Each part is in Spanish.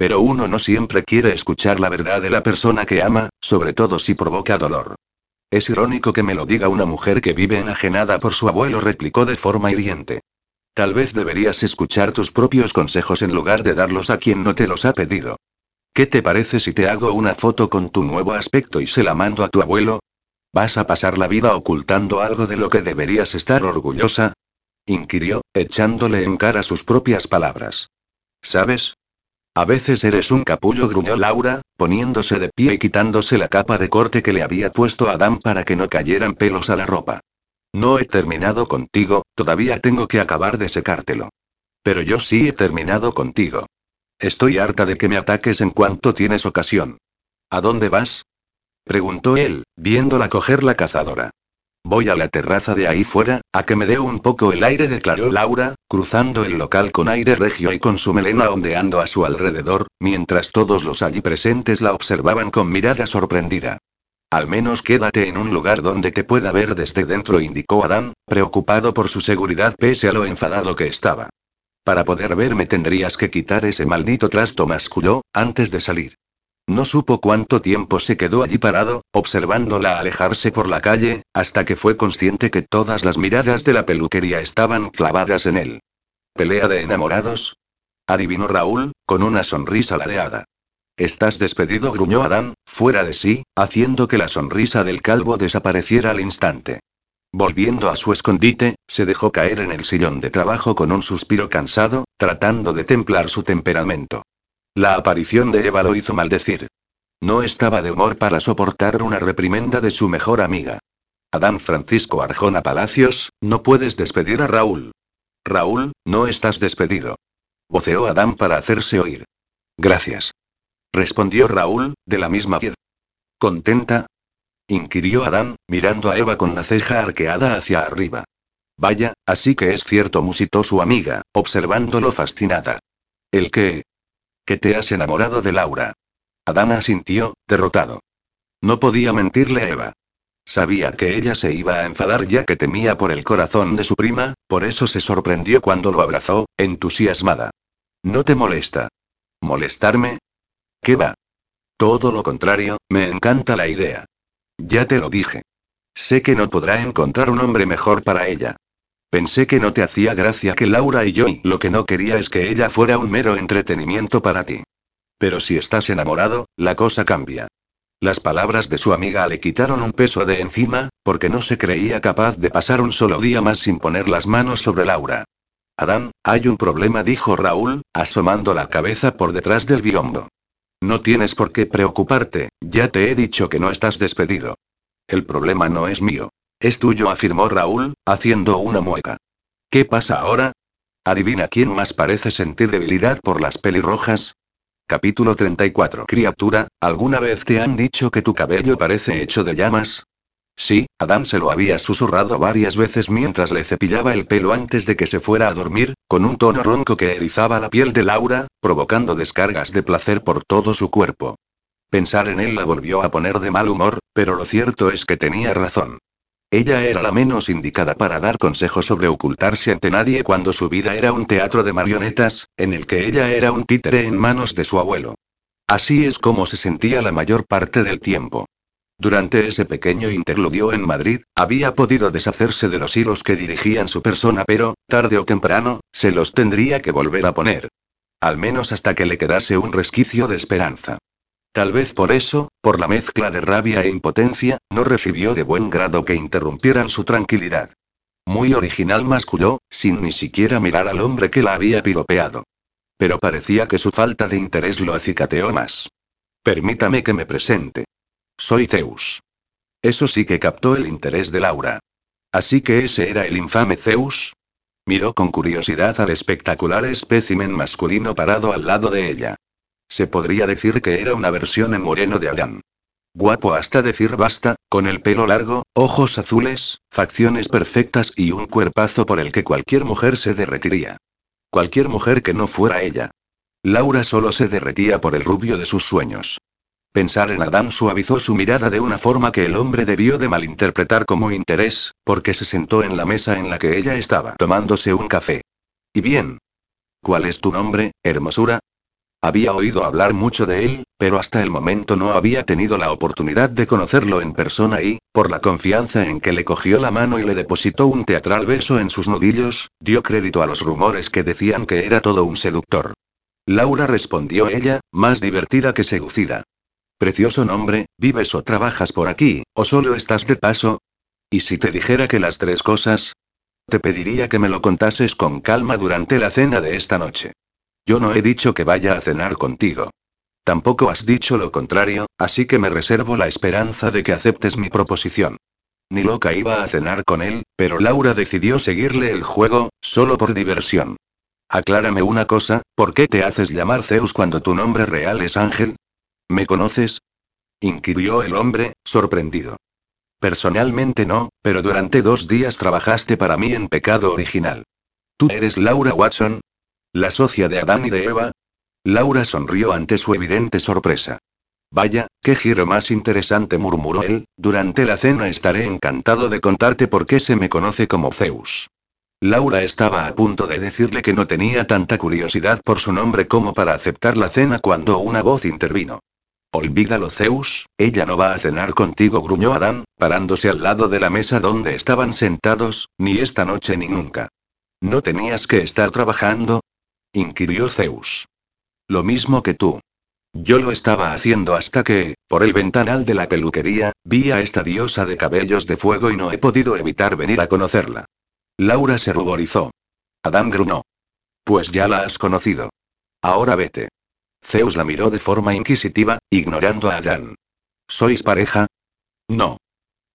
Pero uno no siempre quiere escuchar la verdad de la persona que ama, sobre todo si provoca dolor. Es irónico que me lo diga una mujer que vive enajenada por su abuelo, replicó de forma hiriente. Tal vez deberías escuchar tus propios consejos en lugar de darlos a quien no te los ha pedido. ¿Qué te parece si te hago una foto con tu nuevo aspecto y se la mando a tu abuelo? ¿Vas a pasar la vida ocultando algo de lo que deberías estar orgullosa? inquirió, echándole en cara sus propias palabras. ¿Sabes? A veces eres un capullo, gruñó Laura, poniéndose de pie y quitándose la capa de corte que le había puesto Adam para que no cayeran pelos a la ropa. No he terminado contigo, todavía tengo que acabar de secártelo. Pero yo sí he terminado contigo. Estoy harta de que me ataques en cuanto tienes ocasión. ¿A dónde vas? preguntó él, viéndola coger la cazadora. Voy a la terraza de ahí fuera, a que me dé un poco el aire, declaró Laura, cruzando el local con aire regio y con su melena ondeando a su alrededor, mientras todos los allí presentes la observaban con mirada sorprendida. Al menos quédate en un lugar donde te pueda ver desde dentro, indicó Adán, preocupado por su seguridad pese a lo enfadado que estaba. Para poder verme tendrías que quitar ese maldito trasto, masculló, antes de salir. No supo cuánto tiempo se quedó allí parado, observándola alejarse por la calle, hasta que fue consciente que todas las miradas de la peluquería estaban clavadas en él. ¿Pelea de enamorados? Adivinó Raúl, con una sonrisa ladeada. Estás despedido, gruñó Adán, fuera de sí, haciendo que la sonrisa del calvo desapareciera al instante. Volviendo a su escondite, se dejó caer en el sillón de trabajo con un suspiro cansado, tratando de templar su temperamento. La aparición de Eva lo hizo maldecir. No estaba de humor para soportar una reprimenda de su mejor amiga. Adán Francisco Arjona Palacios, no puedes despedir a Raúl. Raúl, no estás despedido. Voceó Adán para hacerse oír. Gracias. Respondió Raúl, de la misma piedra. ¿Contenta? inquirió Adán, mirando a Eva con la ceja arqueada hacia arriba. Vaya, así que es cierto, musitó su amiga, observándolo fascinada. ¿El qué? Que te has enamorado de Laura. Adán sintió, derrotado. No podía mentirle a Eva. Sabía que ella se iba a enfadar ya que temía por el corazón de su prima, por eso se sorprendió cuando lo abrazó, entusiasmada. ¿No te molesta? ¿Molestarme? ¿Qué va? Todo lo contrario, me encanta la idea. Ya te lo dije. Sé que no podrá encontrar un hombre mejor para ella. Pensé que no te hacía gracia que Laura y yo lo que no quería es que ella fuera un mero entretenimiento para ti. Pero si estás enamorado, la cosa cambia. Las palabras de su amiga le quitaron un peso de encima, porque no se creía capaz de pasar un solo día más sin poner las manos sobre Laura. Adán, hay un problema, dijo Raúl, asomando la cabeza por detrás del biombo. No tienes por qué preocuparte, ya te he dicho que no estás despedido. El problema no es mío. Es tuyo, afirmó Raúl, haciendo una mueca. ¿Qué pasa ahora? ¿Adivina quién más parece sentir debilidad por las pelirrojas? Capítulo 34. Criatura, ¿alguna vez te han dicho que tu cabello parece hecho de llamas? Sí, Adán se lo había susurrado varias veces mientras le cepillaba el pelo antes de que se fuera a dormir, con un tono ronco que erizaba la piel de Laura, provocando descargas de placer por todo su cuerpo. Pensar en él la volvió a poner de mal humor, pero lo cierto es que tenía razón. Ella era la menos indicada para dar consejos sobre ocultarse ante nadie cuando su vida era un teatro de marionetas, en el que ella era un títere en manos de su abuelo. Así es como se sentía la mayor parte del tiempo. Durante ese pequeño interludio en Madrid, había podido deshacerse de los hilos que dirigían su persona, pero, tarde o temprano, se los tendría que volver a poner. Al menos hasta que le quedase un resquicio de esperanza. Tal vez por eso, por la mezcla de rabia e impotencia, no recibió de buen grado que interrumpieran su tranquilidad. Muy original masculó, sin ni siquiera mirar al hombre que la había piropeado. Pero parecía que su falta de interés lo acicateó más. Permítame que me presente. Soy Zeus. Eso sí que captó el interés de Laura. Así que ese era el infame Zeus. Miró con curiosidad al espectacular espécimen masculino parado al lado de ella. Se podría decir que era una versión en moreno de Adán. Guapo hasta decir basta, con el pelo largo, ojos azules, facciones perfectas y un cuerpazo por el que cualquier mujer se derretiría. Cualquier mujer que no fuera ella. Laura solo se derretía por el rubio de sus sueños. Pensar en Adán suavizó su mirada de una forma que el hombre debió de malinterpretar como interés, porque se sentó en la mesa en la que ella estaba tomándose un café. ¿Y bien? ¿Cuál es tu nombre, hermosura? Había oído hablar mucho de él, pero hasta el momento no había tenido la oportunidad de conocerlo en persona y, por la confianza en que le cogió la mano y le depositó un teatral beso en sus nudillos, dio crédito a los rumores que decían que era todo un seductor. Laura respondió ella, más divertida que seducida. Precioso nombre, ¿vives o trabajas por aquí, o solo estás de paso? ¿Y si te dijera que las tres cosas? Te pediría que me lo contases con calma durante la cena de esta noche. Yo no he dicho que vaya a cenar contigo. Tampoco has dicho lo contrario, así que me reservo la esperanza de que aceptes mi proposición. Ni loca iba a cenar con él, pero Laura decidió seguirle el juego, solo por diversión. Aclárame una cosa, ¿por qué te haces llamar Zeus cuando tu nombre real es Ángel? ¿Me conoces? inquirió el hombre, sorprendido. Personalmente no, pero durante dos días trabajaste para mí en pecado original. ¿Tú eres Laura Watson? ¿La socia de Adán y de Eva? Laura sonrió ante su evidente sorpresa. Vaya, qué giro más interesante, murmuró él, durante la cena estaré encantado de contarte por qué se me conoce como Zeus. Laura estaba a punto de decirle que no tenía tanta curiosidad por su nombre como para aceptar la cena cuando una voz intervino. Olvídalo, Zeus, ella no va a cenar contigo, gruñó Adán, parándose al lado de la mesa donde estaban sentados, ni esta noche ni nunca. ¿No tenías que estar trabajando? Inquirió Zeus. Lo mismo que tú. Yo lo estaba haciendo hasta que, por el ventanal de la peluquería, vi a esta diosa de cabellos de fuego y no he podido evitar venir a conocerla. Laura se ruborizó. Adán grunó. Pues ya la has conocido. Ahora vete. Zeus la miró de forma inquisitiva, ignorando a Adán. ¿Sois pareja? No.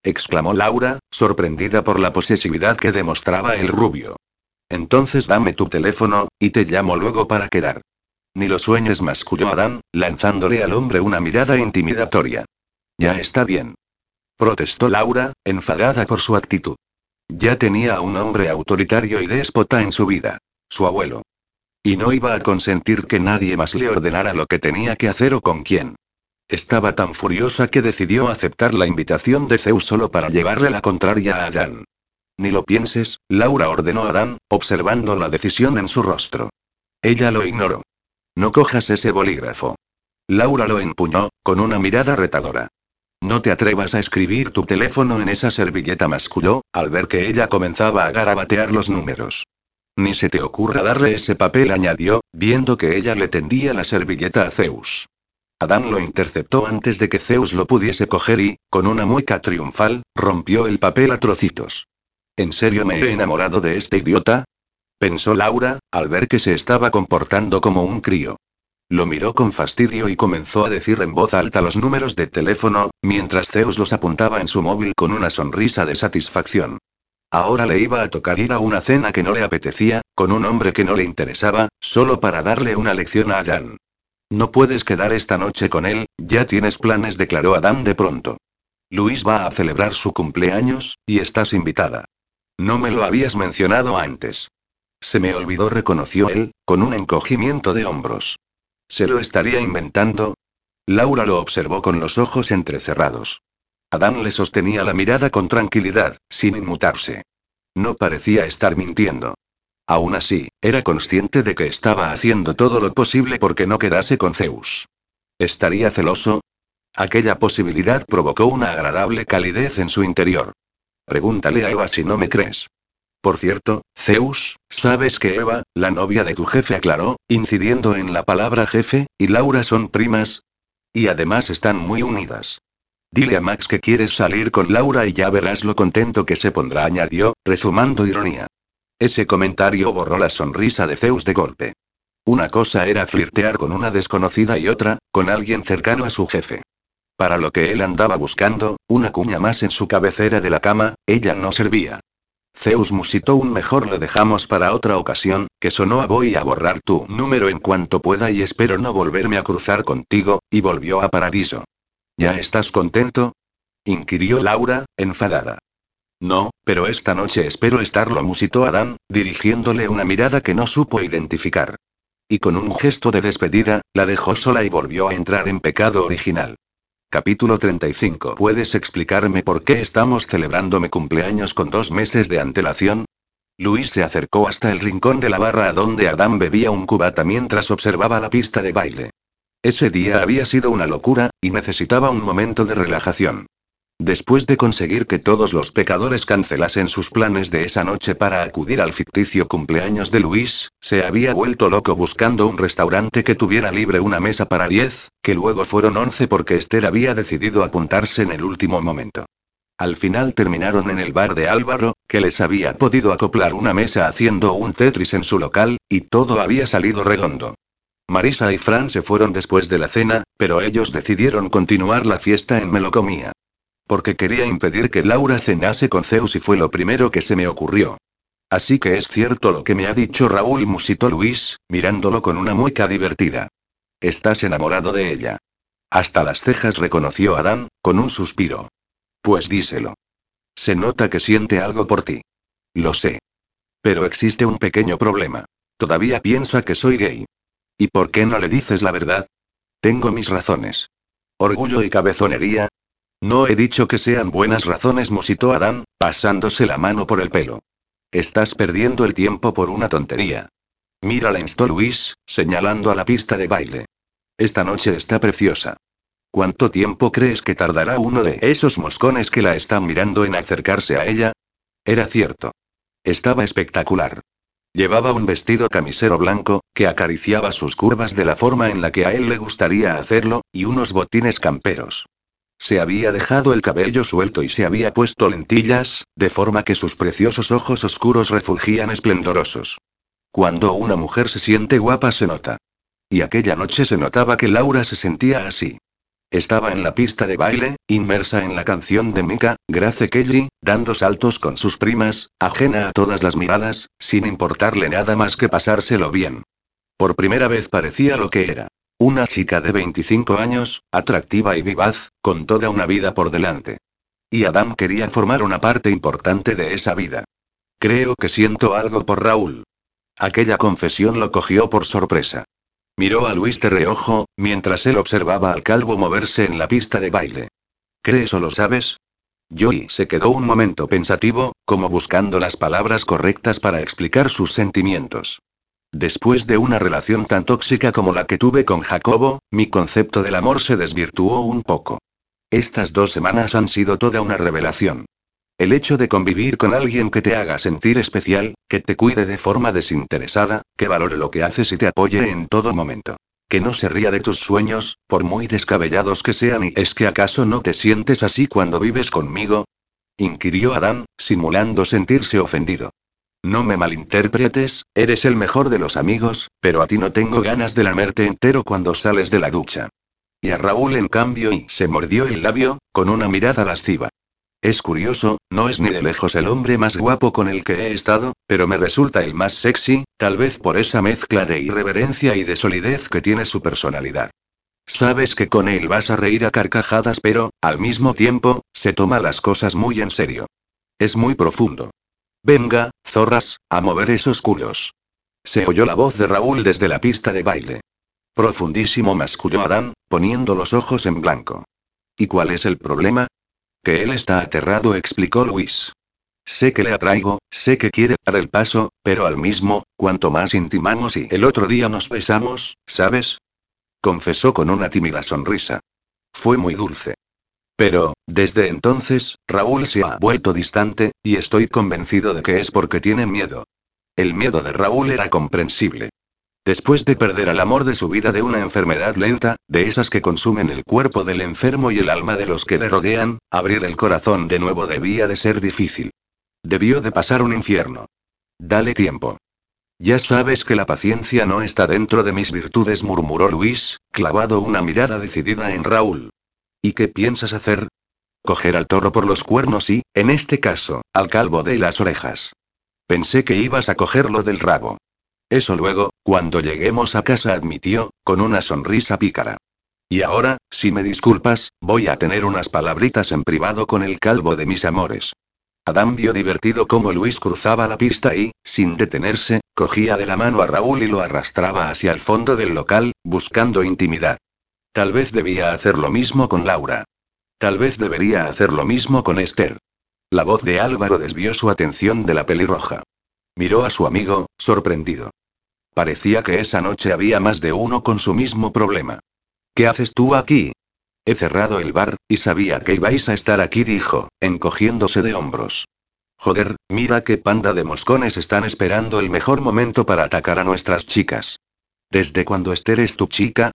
exclamó Laura, sorprendida por la posesividad que demostraba el rubio. Entonces dame tu teléfono, y te llamo luego para quedar. Ni lo sueñes, masculló Adán, lanzándole al hombre una mirada intimidatoria. Ya está bien. Protestó Laura, enfadada por su actitud. Ya tenía a un hombre autoritario y déspota en su vida. Su abuelo. Y no iba a consentir que nadie más le ordenara lo que tenía que hacer o con quién. Estaba tan furiosa que decidió aceptar la invitación de Zeus solo para llevarle la contraria a Adán. Ni lo pienses, Laura ordenó a Adán, observando la decisión en su rostro. Ella lo ignoró. No cojas ese bolígrafo. Laura lo empuñó, con una mirada retadora. No te atrevas a escribir tu teléfono en esa servilleta, masculó, al ver que ella comenzaba a garabatear los números. Ni se te ocurra darle ese papel, añadió, viendo que ella le tendía la servilleta a Zeus. Adán lo interceptó antes de que Zeus lo pudiese coger y, con una mueca triunfal, rompió el papel a trocitos. ¿En serio me he enamorado de este idiota? Pensó Laura, al ver que se estaba comportando como un crío. Lo miró con fastidio y comenzó a decir en voz alta los números de teléfono, mientras Zeus los apuntaba en su móvil con una sonrisa de satisfacción. Ahora le iba a tocar ir a una cena que no le apetecía, con un hombre que no le interesaba, solo para darle una lección a Adán. No puedes quedar esta noche con él, ya tienes planes, declaró Adán de pronto. Luis va a celebrar su cumpleaños, y estás invitada. No me lo habías mencionado antes. Se me olvidó, reconoció él, con un encogimiento de hombros. ¿Se lo estaría inventando? Laura lo observó con los ojos entrecerrados. Adán le sostenía la mirada con tranquilidad, sin inmutarse. No parecía estar mintiendo. Aún así, era consciente de que estaba haciendo todo lo posible porque no quedase con Zeus. ¿Estaría celoso? Aquella posibilidad provocó una agradable calidez en su interior. Pregúntale a Eva si no me crees. Por cierto, Zeus, sabes que Eva, la novia de tu jefe, aclaró, incidiendo en la palabra jefe, y Laura son primas. Y además están muy unidas. Dile a Max que quieres salir con Laura y ya verás lo contento que se pondrá, añadió, rezumando ironía. Ese comentario borró la sonrisa de Zeus de golpe. Una cosa era flirtear con una desconocida y otra, con alguien cercano a su jefe. Para lo que él andaba buscando, una cuña más en su cabecera de la cama, ella no servía. Zeus musitó un mejor lo dejamos para otra ocasión, que sonó a voy a borrar tu número en cuanto pueda y espero no volverme a cruzar contigo, y volvió a Paradiso. ¿Ya estás contento? inquirió Laura, enfadada. No, pero esta noche espero estarlo, musitó Adán, dirigiéndole una mirada que no supo identificar. Y con un gesto de despedida, la dejó sola y volvió a entrar en pecado original. Capítulo 35. ¿Puedes explicarme por qué estamos celebrando mi cumpleaños con dos meses de antelación? Luis se acercó hasta el rincón de la barra a donde Adam bebía un cubata mientras observaba la pista de baile. Ese día había sido una locura, y necesitaba un momento de relajación. Después de conseguir que todos los pecadores cancelasen sus planes de esa noche para acudir al ficticio cumpleaños de Luis, se había vuelto loco buscando un restaurante que tuviera libre una mesa para diez, que luego fueron once porque Esther había decidido apuntarse en el último momento. Al final terminaron en el bar de Álvaro, que les había podido acoplar una mesa haciendo un Tetris en su local, y todo había salido redondo. Marisa y Fran se fueron después de la cena, pero ellos decidieron continuar la fiesta en Melocomía. Porque quería impedir que Laura cenase con Zeus y fue lo primero que se me ocurrió. Así que es cierto lo que me ha dicho Raúl, musitó Luis, mirándolo con una mueca divertida. Estás enamorado de ella. Hasta las cejas reconoció Adán, con un suspiro. Pues díselo. Se nota que siente algo por ti. Lo sé. Pero existe un pequeño problema. Todavía piensa que soy gay. ¿Y por qué no le dices la verdad? Tengo mis razones. Orgullo y cabezonería, no he dicho que sean buenas razones, musitó Adán, pasándose la mano por el pelo. Estás perdiendo el tiempo por una tontería. Mira la instó Luis, señalando a la pista de baile. Esta noche está preciosa. ¿Cuánto tiempo crees que tardará uno de esos moscones que la están mirando en acercarse a ella? Era cierto. Estaba espectacular. Llevaba un vestido camisero blanco, que acariciaba sus curvas de la forma en la que a él le gustaría hacerlo, y unos botines camperos. Se había dejado el cabello suelto y se había puesto lentillas, de forma que sus preciosos ojos oscuros refulgían esplendorosos. Cuando una mujer se siente guapa se nota. Y aquella noche se notaba que Laura se sentía así. Estaba en la pista de baile, inmersa en la canción de Mika, Grace Kelly, dando saltos con sus primas, ajena a todas las miradas, sin importarle nada más que pasárselo bien. Por primera vez parecía lo que era. Una chica de 25 años, atractiva y vivaz, con toda una vida por delante. Y Adam quería formar una parte importante de esa vida. Creo que siento algo por Raúl. Aquella confesión lo cogió por sorpresa. Miró a Luis de reojo, mientras él observaba al calvo moverse en la pista de baile. ¿Crees o lo sabes? Joey se quedó un momento pensativo, como buscando las palabras correctas para explicar sus sentimientos. Después de una relación tan tóxica como la que tuve con Jacobo, mi concepto del amor se desvirtuó un poco. Estas dos semanas han sido toda una revelación. El hecho de convivir con alguien que te haga sentir especial, que te cuide de forma desinteresada, que valore lo que haces y te apoye en todo momento. Que no se ría de tus sueños, por muy descabellados que sean y es que acaso no te sientes así cuando vives conmigo? inquirió Adán, simulando sentirse ofendido. No me malinterpretes, eres el mejor de los amigos, pero a ti no tengo ganas de lamerte entero cuando sales de la ducha. Y a Raúl en cambio y se mordió el labio, con una mirada lasciva. Es curioso, no es ni de lejos el hombre más guapo con el que he estado, pero me resulta el más sexy, tal vez por esa mezcla de irreverencia y de solidez que tiene su personalidad. Sabes que con él vas a reír a carcajadas, pero, al mismo tiempo, se toma las cosas muy en serio. Es muy profundo. Venga, zorras, a mover esos culos. Se oyó la voz de Raúl desde la pista de baile. Profundísimo masculló Adán, poniendo los ojos en blanco. ¿Y cuál es el problema? Que él está aterrado, explicó Luis. Sé que le atraigo, sé que quiere dar el paso, pero al mismo, cuanto más intimamos y el otro día nos besamos, ¿sabes? Confesó con una tímida sonrisa. Fue muy dulce. Pero, desde entonces, Raúl se ha vuelto distante, y estoy convencido de que es porque tiene miedo. El miedo de Raúl era comprensible. Después de perder al amor de su vida de una enfermedad lenta, de esas que consumen el cuerpo del enfermo y el alma de los que le rodean, abrir el corazón de nuevo debía de ser difícil. Debió de pasar un infierno. Dale tiempo. Ya sabes que la paciencia no está dentro de mis virtudes, murmuró Luis, clavado una mirada decidida en Raúl. ¿Y qué piensas hacer? Coger al toro por los cuernos y, en este caso, al calvo de las orejas. Pensé que ibas a cogerlo del rabo. Eso luego, cuando lleguemos a casa, admitió, con una sonrisa pícara. Y ahora, si me disculpas, voy a tener unas palabritas en privado con el calvo de mis amores. Adam vio divertido cómo Luis cruzaba la pista y, sin detenerse, cogía de la mano a Raúl y lo arrastraba hacia el fondo del local, buscando intimidad. Tal vez debía hacer lo mismo con Laura. Tal vez debería hacer lo mismo con Esther. La voz de Álvaro desvió su atención de la pelirroja. Miró a su amigo, sorprendido. Parecía que esa noche había más de uno con su mismo problema. ¿Qué haces tú aquí? He cerrado el bar, y sabía que ibais a estar aquí, dijo, encogiéndose de hombros. Joder, mira qué panda de moscones están esperando el mejor momento para atacar a nuestras chicas. ¿Desde cuando Esther es tu chica?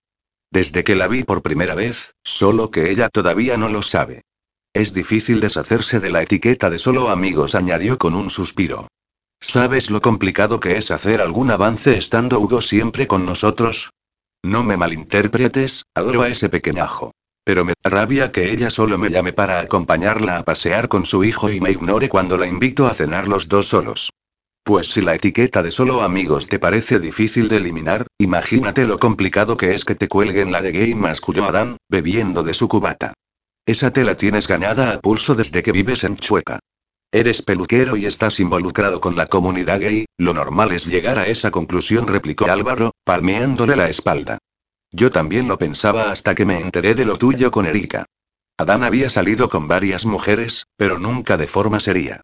Desde que la vi por primera vez, solo que ella todavía no lo sabe. Es difícil deshacerse de la etiqueta de solo amigos, añadió con un suspiro. ¿Sabes lo complicado que es hacer algún avance estando Hugo siempre con nosotros? No me malinterpretes, adoro a ese pequeñajo. Pero me rabia que ella solo me llame para acompañarla a pasear con su hijo y me ignore cuando la invito a cenar los dos solos. Pues si la etiqueta de solo amigos te parece difícil de eliminar, imagínate lo complicado que es que te cuelguen la de gay masculló Adán, bebiendo de su cubata. Esa te la tienes ganada a pulso desde que vives en Chueca. Eres peluquero y estás involucrado con la comunidad gay, lo normal es llegar a esa conclusión, replicó Álvaro, palmeándole la espalda. Yo también lo pensaba hasta que me enteré de lo tuyo con Erika. Adán había salido con varias mujeres, pero nunca de forma seria.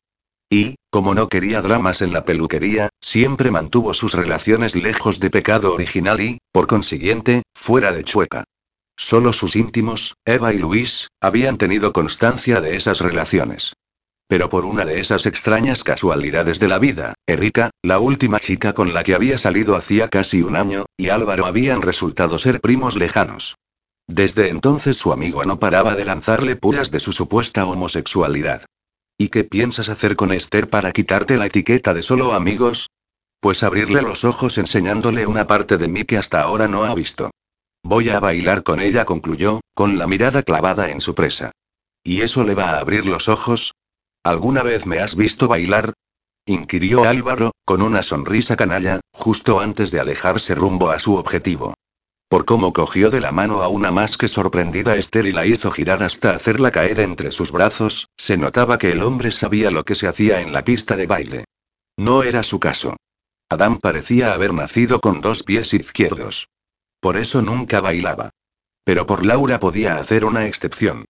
Y, como no quería dramas en la peluquería, siempre mantuvo sus relaciones lejos de pecado original y, por consiguiente, fuera de chueca. Solo sus íntimos, Eva y Luis, habían tenido constancia de esas relaciones. Pero por una de esas extrañas casualidades de la vida, Erika, la última chica con la que había salido hacía casi un año, y Álvaro habían resultado ser primos lejanos. Desde entonces su amigo no paraba de lanzarle puras de su supuesta homosexualidad. ¿Y qué piensas hacer con Esther para quitarte la etiqueta de solo amigos? Pues abrirle los ojos enseñándole una parte de mí que hasta ahora no ha visto. Voy a bailar con ella, concluyó, con la mirada clavada en su presa. ¿Y eso le va a abrir los ojos? ¿Alguna vez me has visto bailar? inquirió Álvaro, con una sonrisa canalla, justo antes de alejarse rumbo a su objetivo. Por cómo cogió de la mano a una más que sorprendida Esther y la hizo girar hasta hacerla caer entre sus brazos, se notaba que el hombre sabía lo que se hacía en la pista de baile. No era su caso. Adam parecía haber nacido con dos pies izquierdos. Por eso nunca bailaba. Pero por Laura podía hacer una excepción.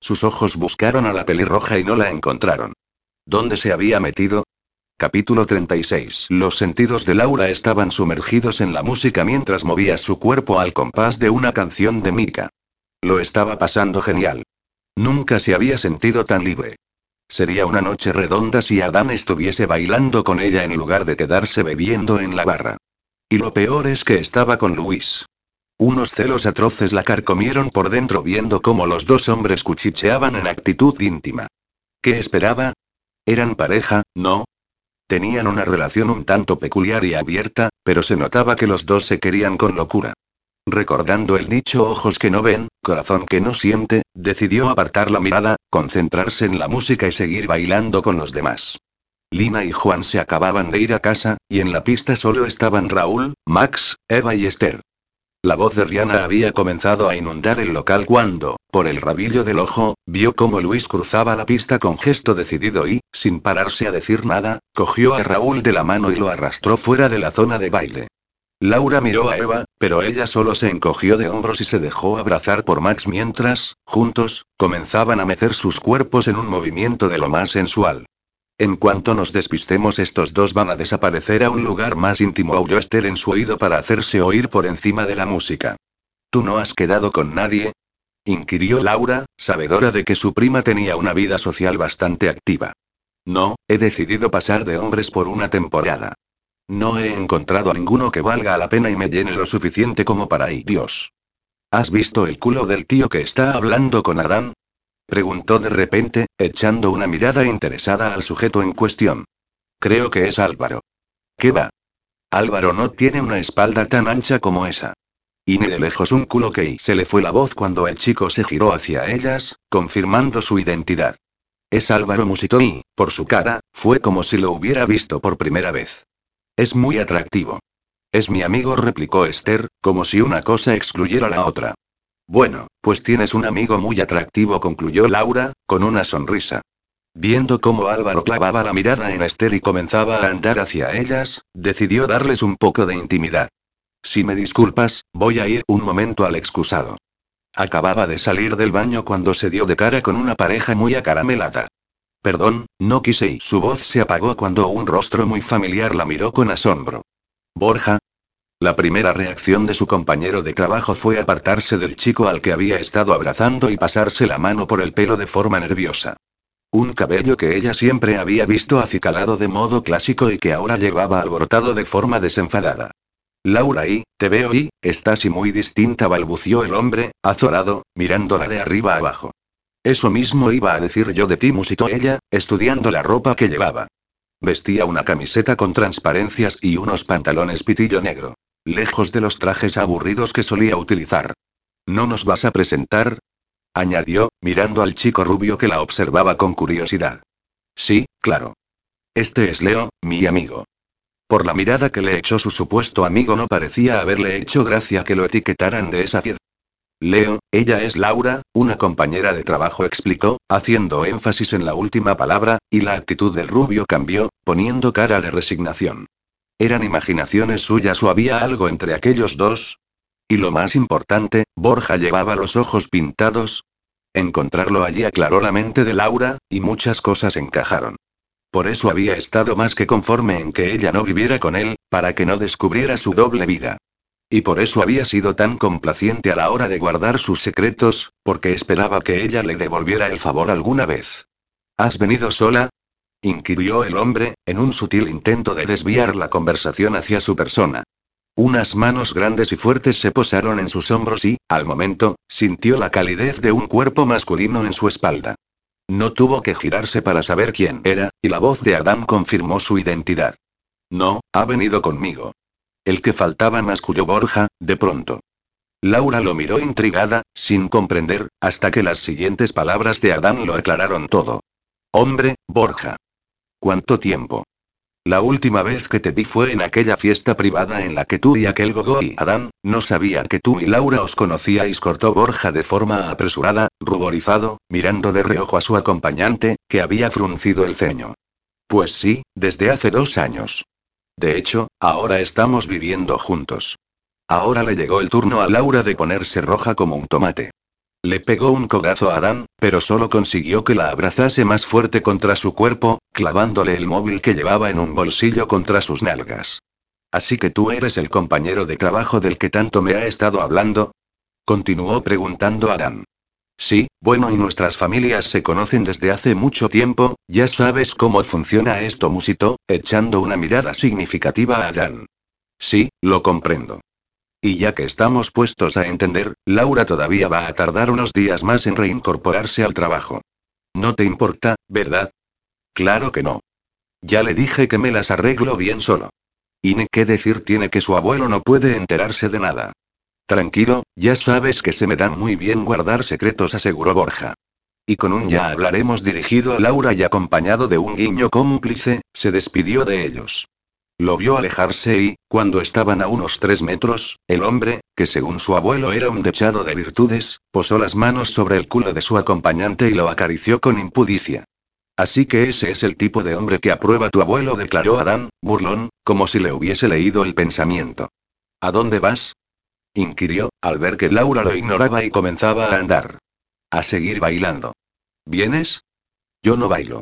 Sus ojos buscaron a la pelirroja y no la encontraron. ¿Dónde se había metido? Capítulo 36. Los sentidos de Laura estaban sumergidos en la música mientras movía su cuerpo al compás de una canción de Mika. Lo estaba pasando genial. Nunca se había sentido tan libre. Sería una noche redonda si Adán estuviese bailando con ella en lugar de quedarse bebiendo en la barra. Y lo peor es que estaba con Luis. Unos celos atroces la carcomieron por dentro viendo cómo los dos hombres cuchicheaban en actitud íntima. ¿Qué esperaba? Eran pareja, ¿no? Tenían una relación un tanto peculiar y abierta, pero se notaba que los dos se querían con locura. Recordando el dicho ojos que no ven, corazón que no siente, decidió apartar la mirada, concentrarse en la música y seguir bailando con los demás. Lina y Juan se acababan de ir a casa, y en la pista solo estaban Raúl, Max, Eva y Esther. La voz de Rihanna había comenzado a inundar el local cuando, por el rabillo del ojo, vio cómo Luis cruzaba la pista con gesto decidido y, sin pararse a decir nada, cogió a Raúl de la mano y lo arrastró fuera de la zona de baile. Laura miró a Eva, pero ella solo se encogió de hombros y se dejó abrazar por Max mientras, juntos, comenzaban a mecer sus cuerpos en un movimiento de lo más sensual. En cuanto nos despistemos estos dos van a desaparecer a un lugar más íntimo, aulló Esther en su oído para hacerse oír por encima de la música. ¿Tú no has quedado con nadie? inquirió Laura, sabedora de que su prima tenía una vida social bastante activa. No, he decidido pasar de hombres por una temporada. No he encontrado a ninguno que valga la pena y me llene lo suficiente como para ir. Dios. ¿Has visto el culo del tío que está hablando con Adán? Preguntó de repente, echando una mirada interesada al sujeto en cuestión. Creo que es Álvaro. ¿Qué va? Álvaro no tiene una espalda tan ancha como esa. Y ni de lejos un culo que se le fue la voz cuando el chico se giró hacia ellas, confirmando su identidad. Es Álvaro Musito y, por su cara, fue como si lo hubiera visto por primera vez. Es muy atractivo. Es mi amigo, replicó Esther, como si una cosa excluyera la otra. Bueno, pues tienes un amigo muy atractivo, concluyó Laura, con una sonrisa. Viendo cómo Álvaro clavaba la mirada en Esther y comenzaba a andar hacia ellas, decidió darles un poco de intimidad. Si me disculpas, voy a ir un momento al excusado. Acababa de salir del baño cuando se dio de cara con una pareja muy acaramelada. Perdón, no quise y su voz se apagó cuando un rostro muy familiar la miró con asombro. Borja. La primera reacción de su compañero de trabajo fue apartarse del chico al que había estado abrazando y pasarse la mano por el pelo de forma nerviosa. Un cabello que ella siempre había visto acicalado de modo clásico y que ahora llevaba alborotado de forma desenfadada. Laura y, te veo y, estás y muy distinta, balbució el hombre, azorado, mirándola de arriba abajo. Eso mismo iba a decir yo de ti, musitó ella, estudiando la ropa que llevaba. Vestía una camiseta con transparencias y unos pantalones pitillo negro. Lejos de los trajes aburridos que solía utilizar. ¿No nos vas a presentar? añadió, mirando al chico rubio que la observaba con curiosidad. Sí, claro. Este es Leo, mi amigo. Por la mirada que le echó su supuesto amigo no parecía haberle hecho gracia que lo etiquetaran de esa fiesta. Leo, ella es Laura, una compañera de trabajo, explicó, haciendo énfasis en la última palabra, y la actitud del rubio cambió, poniendo cara de resignación. ¿Eran imaginaciones suyas o había algo entre aquellos dos? Y lo más importante, Borja llevaba los ojos pintados. Encontrarlo allí aclaró la mente de Laura, y muchas cosas encajaron. Por eso había estado más que conforme en que ella no viviera con él, para que no descubriera su doble vida. Y por eso había sido tan complaciente a la hora de guardar sus secretos, porque esperaba que ella le devolviera el favor alguna vez. ¿Has venido sola? Inquirió el hombre, en un sutil intento de desviar la conversación hacia su persona. Unas manos grandes y fuertes se posaron en sus hombros y, al momento, sintió la calidez de un cuerpo masculino en su espalda. No tuvo que girarse para saber quién era, y la voz de Adán confirmó su identidad. No, ha venido conmigo. El que faltaba masculló Borja, de pronto. Laura lo miró intrigada, sin comprender, hasta que las siguientes palabras de Adán lo aclararon todo. Hombre, Borja. ¿Cuánto tiempo? La última vez que te vi fue en aquella fiesta privada en la que tú y aquel gogo y Adán, no sabía que tú y Laura os conocíais, cortó Borja de forma apresurada, ruborizado, mirando de reojo a su acompañante, que había fruncido el ceño. Pues sí, desde hace dos años. De hecho, ahora estamos viviendo juntos. Ahora le llegó el turno a Laura de ponerse roja como un tomate. Le pegó un cogazo a Adán, pero solo consiguió que la abrazase más fuerte contra su cuerpo, clavándole el móvil que llevaba en un bolsillo contra sus nalgas. Así que tú eres el compañero de trabajo del que tanto me ha estado hablando? Continuó preguntando Adán. Sí, bueno, y nuestras familias se conocen desde hace mucho tiempo, ya sabes cómo funciona esto, musito, echando una mirada significativa a Adán. Sí, lo comprendo. Y ya que estamos puestos a entender, Laura todavía va a tardar unos días más en reincorporarse al trabajo. No te importa, ¿verdad? Claro que no. Ya le dije que me las arreglo bien solo. Y ni qué decir tiene que su abuelo no puede enterarse de nada. Tranquilo, ya sabes que se me dan muy bien guardar secretos, aseguró Borja. Y con un ya hablaremos dirigido a Laura y acompañado de un guiño cómplice, se despidió de ellos. Lo vio alejarse y, cuando estaban a unos tres metros, el hombre, que según su abuelo era un dechado de virtudes, posó las manos sobre el culo de su acompañante y lo acarició con impudicia. Así que ese es el tipo de hombre que aprueba tu abuelo, declaró Adán, burlón, como si le hubiese leído el pensamiento. ¿A dónde vas? inquirió, al ver que Laura lo ignoraba y comenzaba a andar. A seguir bailando. ¿Vienes? Yo no bailo.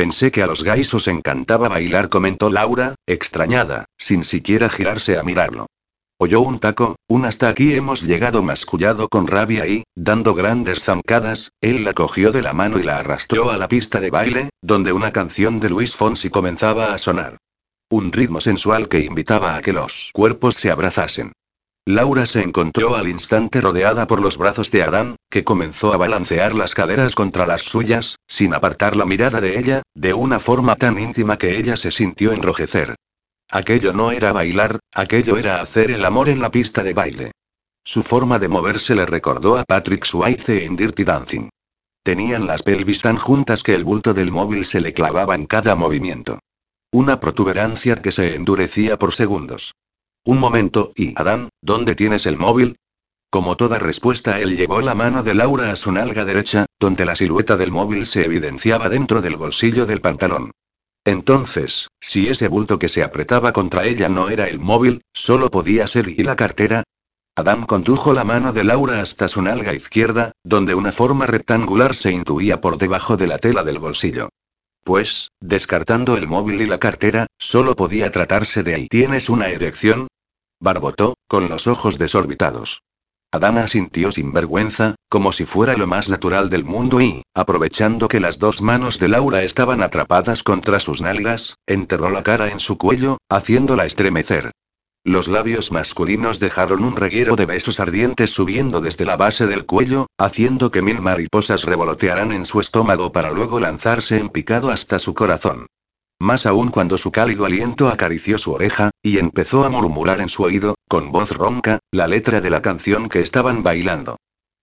Pensé que a los gays os encantaba bailar, comentó Laura, extrañada, sin siquiera girarse a mirarlo. Oyó un taco, un hasta aquí hemos llegado mascullado con rabia y, dando grandes zancadas, él la cogió de la mano y la arrastró a la pista de baile, donde una canción de Luis Fonsi comenzaba a sonar. Un ritmo sensual que invitaba a que los cuerpos se abrazasen. Laura se encontró al instante rodeada por los brazos de Adán, que comenzó a balancear las caderas contra las suyas, sin apartar la mirada de ella, de una forma tan íntima que ella se sintió enrojecer. Aquello no era bailar, aquello era hacer el amor en la pista de baile. Su forma de moverse le recordó a Patrick Swayze en Dirty Dancing. Tenían las pelvis tan juntas que el bulto del móvil se le clavaba en cada movimiento. Una protuberancia que se endurecía por segundos. Un momento, y Adán, ¿dónde tienes el móvil? Como toda respuesta, él llevó la mano de Laura a su nalga derecha, donde la silueta del móvil se evidenciaba dentro del bolsillo del pantalón. Entonces, si ese bulto que se apretaba contra ella no era el móvil, solo podía ser y la cartera. Adán condujo la mano de Laura hasta su nalga izquierda, donde una forma rectangular se intuía por debajo de la tela del bolsillo. Pues, descartando el móvil y la cartera, solo podía tratarse de ahí. ¿Tienes una erección? Barbotó, con los ojos desorbitados. Adán sintió sin vergüenza, como si fuera lo más natural del mundo y, aprovechando que las dos manos de Laura estaban atrapadas contra sus nalgas, enterró la cara en su cuello, haciéndola estremecer. Los labios masculinos dejaron un reguero de besos ardientes subiendo desde la base del cuello, haciendo que mil mariposas revolotearan en su estómago para luego lanzarse en picado hasta su corazón. Más aún cuando su cálido aliento acarició su oreja, y empezó a murmurar en su oído, con voz ronca, la letra de la canción que estaban bailando.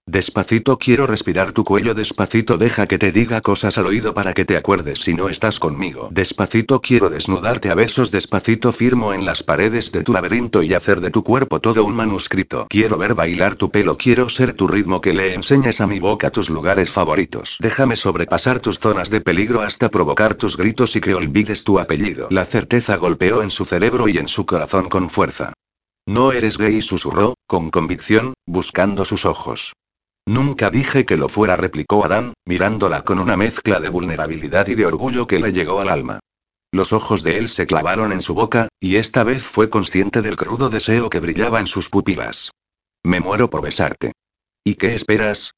Despacito quiero respirar tu cuello, despacito deja que te diga cosas al oído para que te acuerdes si no estás conmigo. Despacito quiero desnudarte a besos, despacito firmo en las paredes de tu laberinto y hacer de tu cuerpo todo un manuscrito. Quiero ver bailar tu pelo, quiero ser tu ritmo que le enseñes a mi boca tus lugares favoritos. Déjame sobrepasar tus zonas de peligro hasta provocar tus gritos y que olvides tu apellido. La certeza golpeó en su cerebro y en su corazón con fuerza. No eres gay, susurró, con convicción, buscando sus ojos. Nunca dije que lo fuera, replicó Adán, mirándola con una mezcla de vulnerabilidad y de orgullo que le llegó al alma. Los ojos de él se clavaron en su boca, y esta vez fue consciente del crudo deseo que brillaba en sus pupilas. Me muero por besarte. ¿Y qué esperas?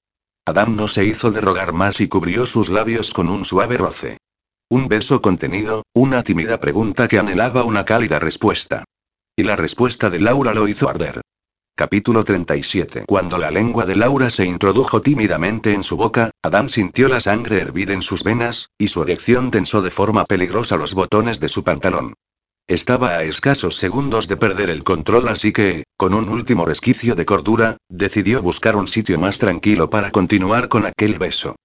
Adán no se hizo de rogar más y cubrió sus labios con un suave roce. Un beso contenido, una tímida pregunta que anhelaba una cálida respuesta. Y la respuesta de Laura lo hizo arder. Capítulo 37 Cuando la lengua de Laura se introdujo tímidamente en su boca, Adán sintió la sangre hervir en sus venas, y su erección tensó de forma peligrosa los botones de su pantalón. Estaba a escasos segundos de perder el control así que, con un último resquicio de cordura, decidió buscar un sitio más tranquilo para continuar con aquel beso.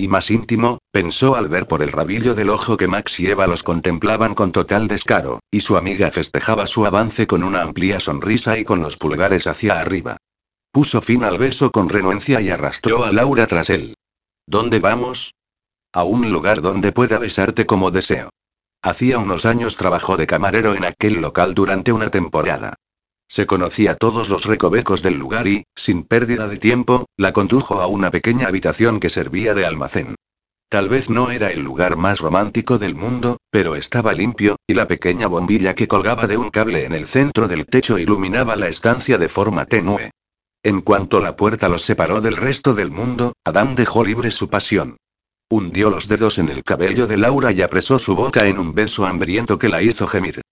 Y más íntimo, pensó al ver por el rabillo del ojo que Max y Eva los contemplaban con total descaro, y su amiga festejaba su avance con una amplia sonrisa y con los pulgares hacia arriba. Puso fin al beso con renuencia y arrastró a Laura tras él. ¿Dónde vamos? A un lugar donde pueda besarte como deseo. Hacía unos años trabajó de camarero en aquel local durante una temporada. Se conocía todos los recovecos del lugar y, sin pérdida de tiempo, la condujo a una pequeña habitación que servía de almacén. Tal vez no era el lugar más romántico del mundo, pero estaba limpio, y la pequeña bombilla que colgaba de un cable en el centro del techo iluminaba la estancia de forma tenue. En cuanto la puerta los separó del resto del mundo, Adán dejó libre su pasión. Hundió los dedos en el cabello de Laura y apresó su boca en un beso hambriento que la hizo gemir.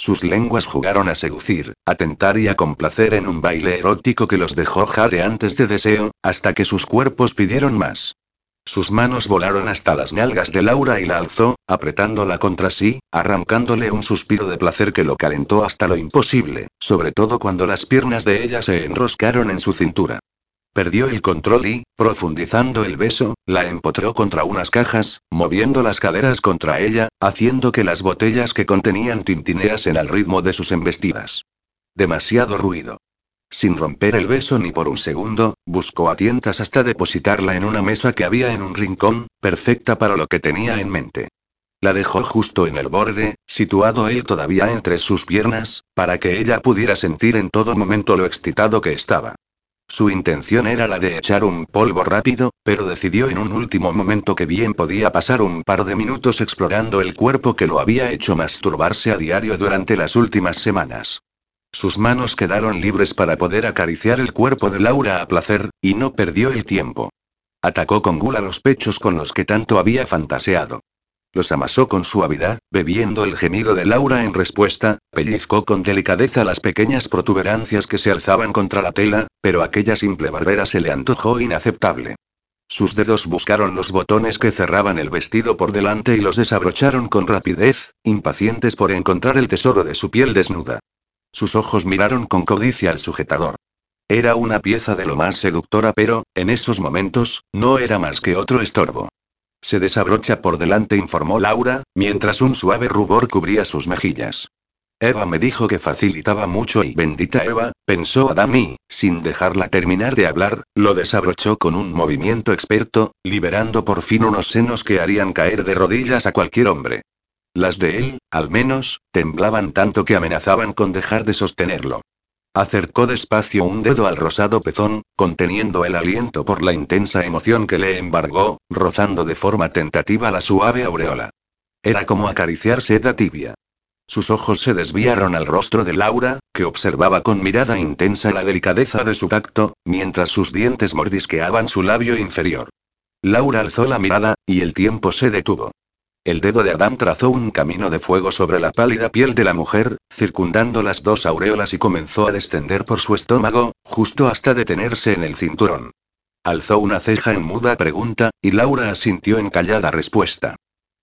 Sus lenguas jugaron a seducir, a tentar y a complacer en un baile erótico que los dejó jadeantes de deseo, hasta que sus cuerpos pidieron más. Sus manos volaron hasta las nalgas de Laura y la alzó, apretándola contra sí, arrancándole un suspiro de placer que lo calentó hasta lo imposible, sobre todo cuando las piernas de ella se enroscaron en su cintura. Perdió el control y, profundizando el beso, la empotró contra unas cajas, moviendo las caderas contra ella, haciendo que las botellas que contenían tintineasen al ritmo de sus embestidas. Demasiado ruido. Sin romper el beso ni por un segundo, buscó a tientas hasta depositarla en una mesa que había en un rincón, perfecta para lo que tenía en mente. La dejó justo en el borde, situado él todavía entre sus piernas, para que ella pudiera sentir en todo momento lo excitado que estaba. Su intención era la de echar un polvo rápido, pero decidió en un último momento que bien podía pasar un par de minutos explorando el cuerpo que lo había hecho masturbarse a diario durante las últimas semanas. Sus manos quedaron libres para poder acariciar el cuerpo de Laura a placer, y no perdió el tiempo. Atacó con gula los pechos con los que tanto había fantaseado. Los amasó con suavidad, bebiendo el gemido de Laura en respuesta, pellizcó con delicadeza las pequeñas protuberancias que se alzaban contra la tela, pero aquella simple barbera se le antojó inaceptable. Sus dedos buscaron los botones que cerraban el vestido por delante y los desabrocharon con rapidez, impacientes por encontrar el tesoro de su piel desnuda. Sus ojos miraron con codicia al sujetador. Era una pieza de lo más seductora pero, en esos momentos, no era más que otro estorbo. Se desabrocha por delante, informó Laura, mientras un suave rubor cubría sus mejillas. Eva me dijo que facilitaba mucho y bendita Eva, pensó Adam y, sin dejarla terminar de hablar, lo desabrochó con un movimiento experto, liberando por fin unos senos que harían caer de rodillas a cualquier hombre. Las de él, al menos, temblaban tanto que amenazaban con dejar de sostenerlo. Acercó despacio un dedo al rosado pezón, conteniendo el aliento por la intensa emoción que le embargó, rozando de forma tentativa la suave aureola. Era como acariciar seda tibia. Sus ojos se desviaron al rostro de Laura, que observaba con mirada intensa la delicadeza de su tacto, mientras sus dientes mordisqueaban su labio inferior. Laura alzó la mirada, y el tiempo se detuvo. El dedo de Adán trazó un camino de fuego sobre la pálida piel de la mujer, circundando las dos aureolas y comenzó a descender por su estómago, justo hasta detenerse en el cinturón. Alzó una ceja en muda pregunta, y Laura asintió en callada respuesta.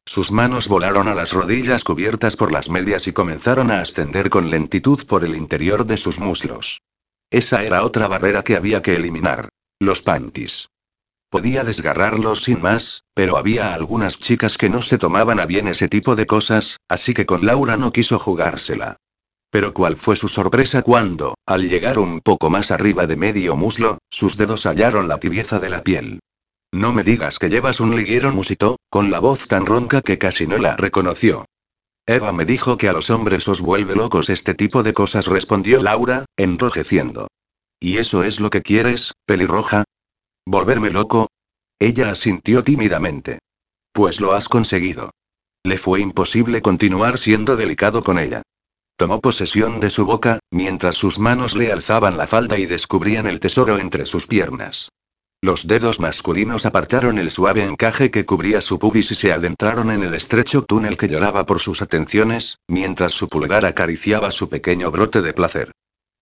Sus manos volaron a las rodillas cubiertas por las medias y comenzaron a ascender con lentitud por el interior de sus muslos. Esa era otra barrera que había que eliminar. Los panties. Podía desgarrarlos sin más, pero había algunas chicas que no se tomaban a bien ese tipo de cosas, así que con Laura no quiso jugársela. Pero cuál fue su sorpresa cuando, al llegar un poco más arriba de medio muslo, sus dedos hallaron la tibieza de la piel. No me digas que llevas un liguero musito, con la voz tan ronca que casi no la reconoció. Eva me dijo que a los hombres os vuelve locos este tipo de cosas, respondió Laura, enrojeciendo. ¿Y eso es lo que quieres, pelirroja? ¿Volverme loco? Ella asintió tímidamente. Pues lo has conseguido. Le fue imposible continuar siendo delicado con ella. Tomó posesión de su boca, mientras sus manos le alzaban la falda y descubrían el tesoro entre sus piernas. Los dedos masculinos apartaron el suave encaje que cubría su pubis y se adentraron en el estrecho túnel que lloraba por sus atenciones, mientras su pulgar acariciaba su pequeño brote de placer.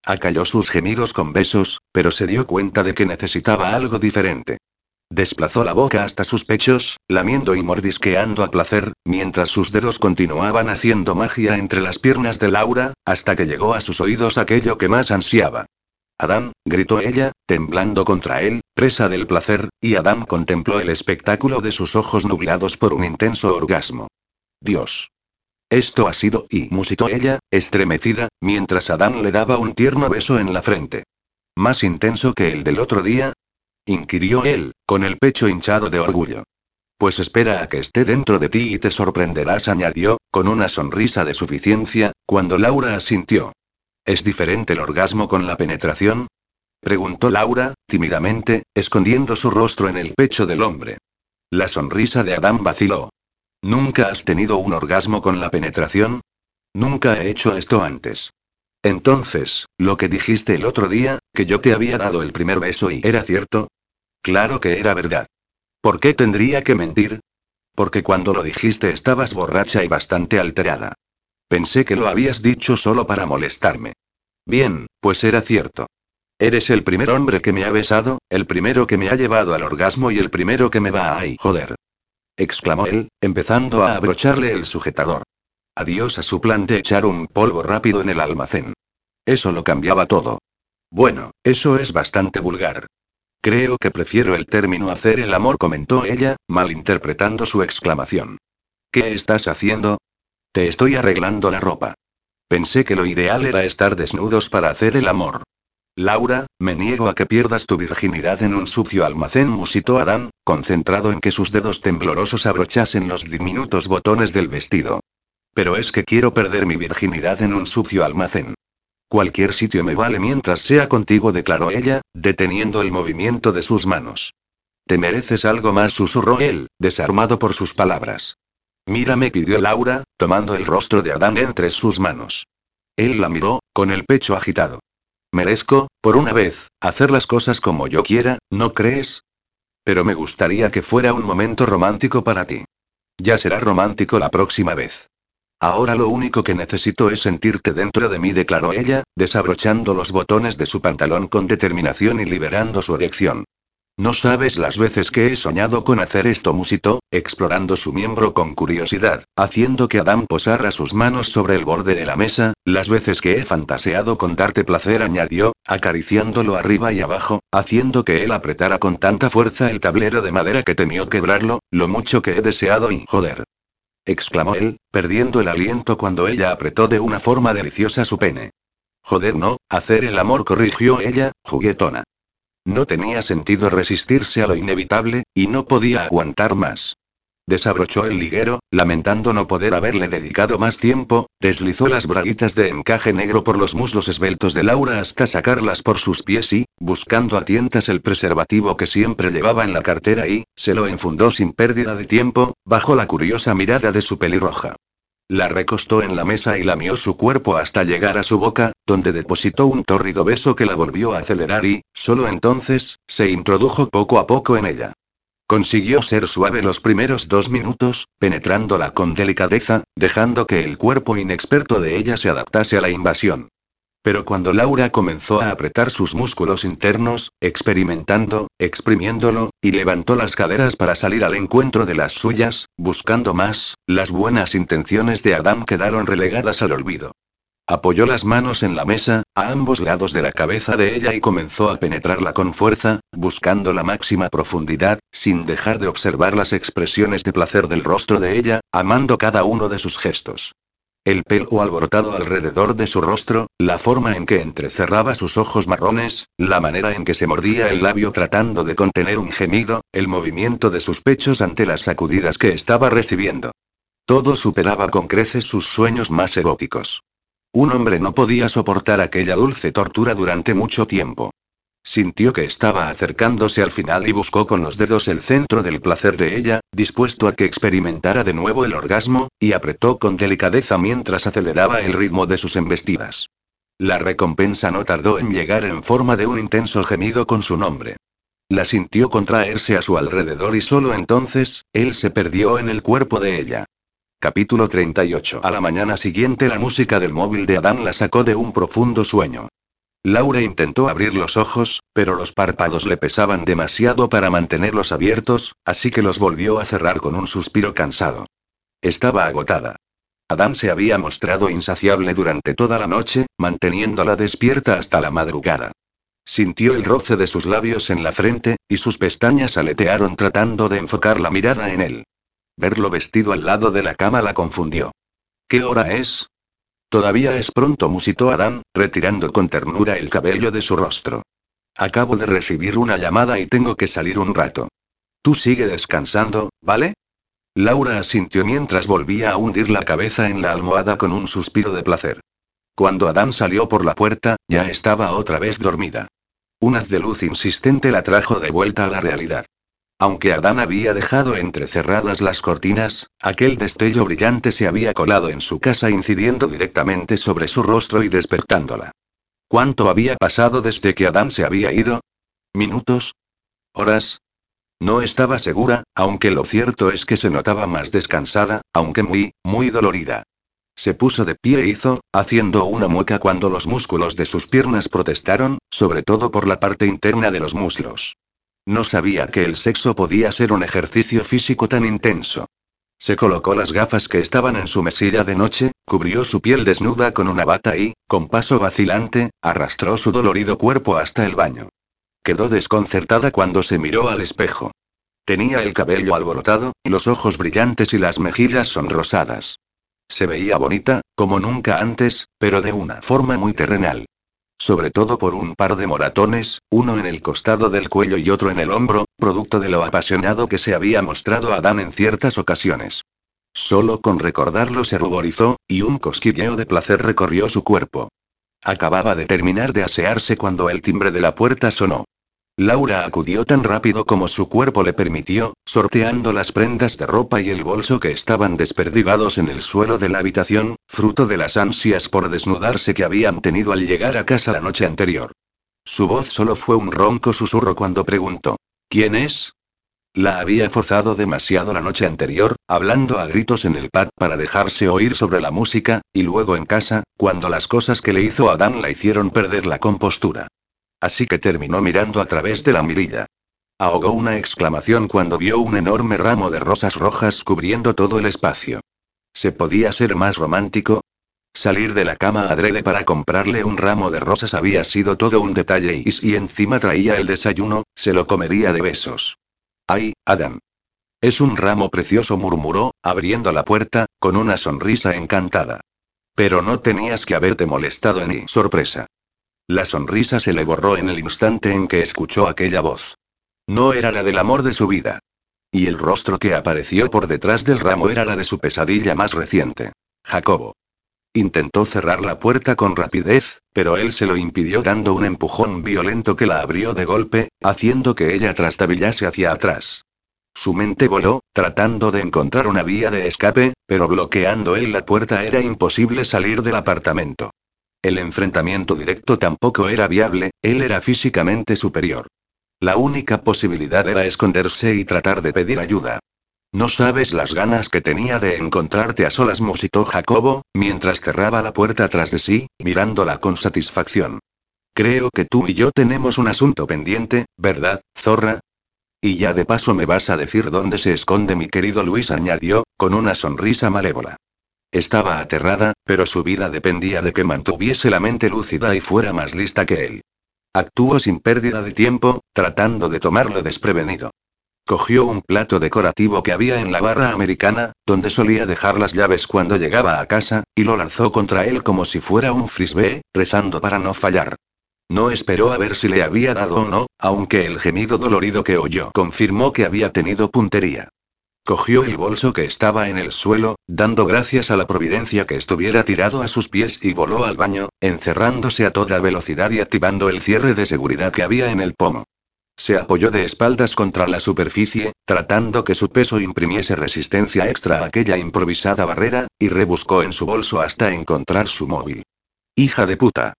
Acalló sus gemidos con besos, pero se dio cuenta de que necesitaba algo diferente. Desplazó la boca hasta sus pechos, lamiendo y mordisqueando a placer, mientras sus dedos continuaban haciendo magia entre las piernas de Laura, hasta que llegó a sus oídos aquello que más ansiaba. Adán, gritó ella, temblando contra él, presa del placer, y Adán contempló el espectáculo de sus ojos nublados por un intenso orgasmo. Dios. Esto ha sido, y musitó ella, estremecida, mientras Adán le daba un tierno beso en la frente. ¿Más intenso que el del otro día? inquirió él, con el pecho hinchado de orgullo. Pues espera a que esté dentro de ti y te sorprenderás, añadió, con una sonrisa de suficiencia, cuando Laura asintió. ¿Es diferente el orgasmo con la penetración? preguntó Laura, tímidamente, escondiendo su rostro en el pecho del hombre. La sonrisa de Adán vaciló. ¿Nunca has tenido un orgasmo con la penetración? Nunca he hecho esto antes. Entonces, lo que dijiste el otro día, que yo te había dado el primer beso y era cierto. Claro que era verdad. ¿Por qué tendría que mentir? Porque cuando lo dijiste estabas borracha y bastante alterada. Pensé que lo habías dicho solo para molestarme. Bien, pues era cierto. Eres el primer hombre que me ha besado, el primero que me ha llevado al orgasmo y el primero que me va a ay, joder exclamó él, empezando a abrocharle el sujetador. Adiós a su plan de echar un polvo rápido en el almacén. Eso lo cambiaba todo. Bueno, eso es bastante vulgar. Creo que prefiero el término hacer el amor, comentó ella, malinterpretando su exclamación. ¿Qué estás haciendo? Te estoy arreglando la ropa. Pensé que lo ideal era estar desnudos para hacer el amor. Laura, me niego a que pierdas tu virginidad en un sucio almacén, musitó Adán, concentrado en que sus dedos temblorosos abrochasen los diminutos botones del vestido. Pero es que quiero perder mi virginidad en un sucio almacén. Cualquier sitio me vale mientras sea contigo, declaró ella, deteniendo el movimiento de sus manos. Te mereces algo más, susurró él, desarmado por sus palabras. Mírame, pidió Laura, tomando el rostro de Adán entre sus manos. Él la miró, con el pecho agitado. Merezco, por una vez, hacer las cosas como yo quiera, ¿no crees? Pero me gustaría que fuera un momento romántico para ti. Ya será romántico la próxima vez. Ahora lo único que necesito es sentirte dentro de mí, declaró ella, desabrochando los botones de su pantalón con determinación y liberando su erección. No sabes las veces que he soñado con hacer esto, musitó, explorando su miembro con curiosidad, haciendo que Adam posara sus manos sobre el borde de la mesa, las veces que he fantaseado con darte placer, añadió, acariciándolo arriba y abajo, haciendo que él apretara con tanta fuerza el tablero de madera que temió quebrarlo, lo mucho que he deseado y joder. Exclamó él, perdiendo el aliento cuando ella apretó de una forma deliciosa su pene. Joder, no, hacer el amor, corrigió ella, juguetona. No tenía sentido resistirse a lo inevitable, y no podía aguantar más. Desabrochó el liguero, lamentando no poder haberle dedicado más tiempo, deslizó las braguitas de encaje negro por los muslos esbeltos de Laura hasta sacarlas por sus pies y, buscando a tientas el preservativo que siempre llevaba en la cartera y, se lo enfundó sin pérdida de tiempo, bajo la curiosa mirada de su pelirroja. La recostó en la mesa y lamió su cuerpo hasta llegar a su boca, donde depositó un tórrido beso que la volvió a acelerar y, solo entonces, se introdujo poco a poco en ella. Consiguió ser suave los primeros dos minutos, penetrándola con delicadeza, dejando que el cuerpo inexperto de ella se adaptase a la invasión. Pero cuando Laura comenzó a apretar sus músculos internos, experimentando, exprimiéndolo, y levantó las caderas para salir al encuentro de las suyas, buscando más, las buenas intenciones de Adam quedaron relegadas al olvido. Apoyó las manos en la mesa, a ambos lados de la cabeza de ella y comenzó a penetrarla con fuerza, buscando la máxima profundidad, sin dejar de observar las expresiones de placer del rostro de ella, amando cada uno de sus gestos. El pelo alborotado alrededor de su rostro, la forma en que entrecerraba sus ojos marrones, la manera en que se mordía el labio tratando de contener un gemido, el movimiento de sus pechos ante las sacudidas que estaba recibiendo. Todo superaba con creces sus sueños más eróticos. Un hombre no podía soportar aquella dulce tortura durante mucho tiempo. Sintió que estaba acercándose al final y buscó con los dedos el centro del placer de ella, dispuesto a que experimentara de nuevo el orgasmo, y apretó con delicadeza mientras aceleraba el ritmo de sus embestidas. La recompensa no tardó en llegar en forma de un intenso gemido con su nombre. La sintió contraerse a su alrededor y solo entonces, él se perdió en el cuerpo de ella. Capítulo 38. A la mañana siguiente la música del móvil de Adán la sacó de un profundo sueño. Laura intentó abrir los ojos, pero los párpados le pesaban demasiado para mantenerlos abiertos, así que los volvió a cerrar con un suspiro cansado. Estaba agotada. Adán se había mostrado insaciable durante toda la noche, manteniéndola despierta hasta la madrugada. Sintió el roce de sus labios en la frente, y sus pestañas aletearon tratando de enfocar la mirada en él. Verlo vestido al lado de la cama la confundió. ¿Qué hora es? Todavía es pronto, musitó Adán, retirando con ternura el cabello de su rostro. Acabo de recibir una llamada y tengo que salir un rato. Tú sigue descansando, ¿vale? Laura asintió mientras volvía a hundir la cabeza en la almohada con un suspiro de placer. Cuando Adán salió por la puerta, ya estaba otra vez dormida. Un haz de luz insistente la trajo de vuelta a la realidad. Aunque Adán había dejado entrecerradas las cortinas, aquel destello brillante se había colado en su casa incidiendo directamente sobre su rostro y despertándola. ¿Cuánto había pasado desde que Adán se había ido? ¿Minutos? ¿Horas? No estaba segura, aunque lo cierto es que se notaba más descansada, aunque muy, muy dolorida. Se puso de pie e hizo, haciendo una mueca cuando los músculos de sus piernas protestaron, sobre todo por la parte interna de los muslos. No sabía que el sexo podía ser un ejercicio físico tan intenso. Se colocó las gafas que estaban en su mesilla de noche, cubrió su piel desnuda con una bata y, con paso vacilante, arrastró su dolorido cuerpo hasta el baño. Quedó desconcertada cuando se miró al espejo. Tenía el cabello alborotado, los ojos brillantes y las mejillas sonrosadas. Se veía bonita, como nunca antes, pero de una forma muy terrenal. Sobre todo por un par de moratones, uno en el costado del cuello y otro en el hombro, producto de lo apasionado que se había mostrado Adán en ciertas ocasiones. Solo con recordarlo se ruborizó, y un cosquilleo de placer recorrió su cuerpo. Acababa de terminar de asearse cuando el timbre de la puerta sonó. Laura acudió tan rápido como su cuerpo le permitió, sorteando las prendas de ropa y el bolso que estaban desperdigados en el suelo de la habitación, fruto de las ansias por desnudarse que habían tenido al llegar a casa la noche anterior. Su voz solo fue un ronco susurro cuando preguntó. ¿Quién es? La había forzado demasiado la noche anterior, hablando a gritos en el pad para dejarse oír sobre la música, y luego en casa, cuando las cosas que le hizo Adán la hicieron perder la compostura. Así que terminó mirando a través de la mirilla. Ahogó una exclamación cuando vio un enorme ramo de rosas rojas cubriendo todo el espacio. ¿Se podía ser más romántico? Salir de la cama adrede para comprarle un ramo de rosas había sido todo un detalle y si encima traía el desayuno, se lo comería de besos. ¡Ay, Adam! Es un ramo precioso, murmuró, abriendo la puerta, con una sonrisa encantada. Pero no tenías que haberte molestado en mi sorpresa. La sonrisa se le borró en el instante en que escuchó aquella voz. No era la del amor de su vida. Y el rostro que apareció por detrás del ramo era la de su pesadilla más reciente. Jacobo. Intentó cerrar la puerta con rapidez, pero él se lo impidió dando un empujón violento que la abrió de golpe, haciendo que ella trastabillase hacia atrás. Su mente voló, tratando de encontrar una vía de escape, pero bloqueando él la puerta era imposible salir del apartamento. El enfrentamiento directo tampoco era viable, él era físicamente superior. La única posibilidad era esconderse y tratar de pedir ayuda. No sabes las ganas que tenía de encontrarte a solas, musitó Jacobo, mientras cerraba la puerta tras de sí, mirándola con satisfacción. Creo que tú y yo tenemos un asunto pendiente, ¿verdad, zorra? Y ya de paso me vas a decir dónde se esconde mi querido Luis, añadió, con una sonrisa malévola. Estaba aterrada, pero su vida dependía de que mantuviese la mente lúcida y fuera más lista que él. Actuó sin pérdida de tiempo, tratando de tomarlo desprevenido. Cogió un plato decorativo que había en la barra americana, donde solía dejar las llaves cuando llegaba a casa, y lo lanzó contra él como si fuera un frisbee, rezando para no fallar. No esperó a ver si le había dado o no, aunque el gemido dolorido que oyó confirmó que había tenido puntería. Cogió el bolso que estaba en el suelo, dando gracias a la providencia que estuviera tirado a sus pies y voló al baño, encerrándose a toda velocidad y activando el cierre de seguridad que había en el pomo. Se apoyó de espaldas contra la superficie, tratando que su peso imprimiese resistencia extra a aquella improvisada barrera, y rebuscó en su bolso hasta encontrar su móvil. Hija de puta.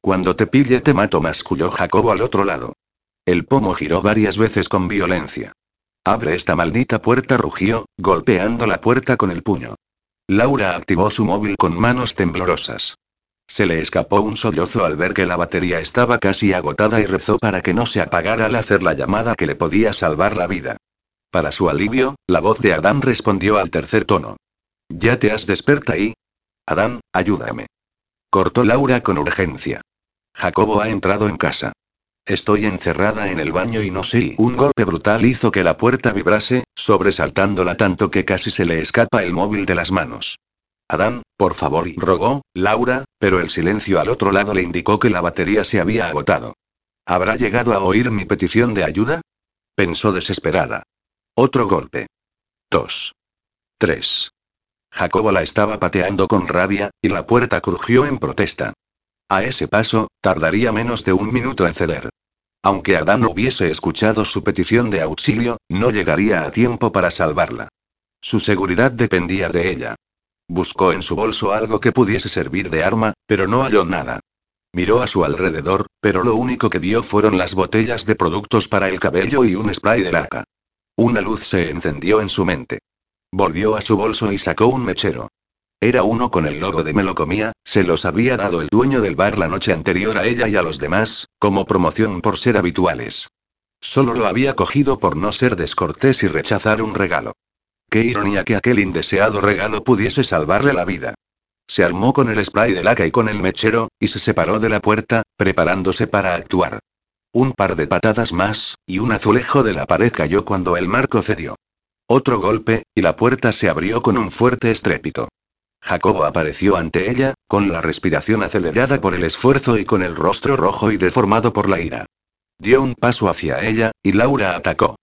Cuando te pille te mato, masculló Jacobo al otro lado. El pomo giró varias veces con violencia. Abre esta maldita puerta, rugió, golpeando la puerta con el puño. Laura activó su móvil con manos temblorosas. Se le escapó un sollozo al ver que la batería estaba casi agotada y rezó para que no se apagara al hacer la llamada que le podía salvar la vida. Para su alivio, la voz de Adán respondió al tercer tono. ¿Ya te has despertado ahí? Adán, ayúdame. Cortó Laura con urgencia. Jacobo ha entrado en casa. Estoy encerrada en el baño y no sé. Un golpe brutal hizo que la puerta vibrase, sobresaltándola tanto que casi se le escapa el móvil de las manos. Adán, por favor, rogó, Laura, pero el silencio al otro lado le indicó que la batería se había agotado. ¿Habrá llegado a oír mi petición de ayuda? Pensó desesperada. Otro golpe. Dos. Tres. Jacobo la estaba pateando con rabia, y la puerta crujió en protesta. A ese paso, tardaría menos de un minuto en ceder. Aunque Adán hubiese escuchado su petición de auxilio, no llegaría a tiempo para salvarla. Su seguridad dependía de ella. Buscó en su bolso algo que pudiese servir de arma, pero no halló nada. Miró a su alrededor, pero lo único que vio fueron las botellas de productos para el cabello y un spray de laca. Una luz se encendió en su mente. Volvió a su bolso y sacó un mechero. Era uno con el logo de Melocomía, se los había dado el dueño del bar la noche anterior a ella y a los demás, como promoción por ser habituales. Solo lo había cogido por no ser descortés y rechazar un regalo. Qué ironía que aquel indeseado regalo pudiese salvarle la vida. Se armó con el spray de laca y con el mechero, y se separó de la puerta, preparándose para actuar. Un par de patadas más, y un azulejo de la pared cayó cuando el marco cedió. Otro golpe, y la puerta se abrió con un fuerte estrépito. Jacobo apareció ante ella, con la respiración acelerada por el esfuerzo y con el rostro rojo y deformado por la ira. Dio un paso hacia ella, y Laura atacó.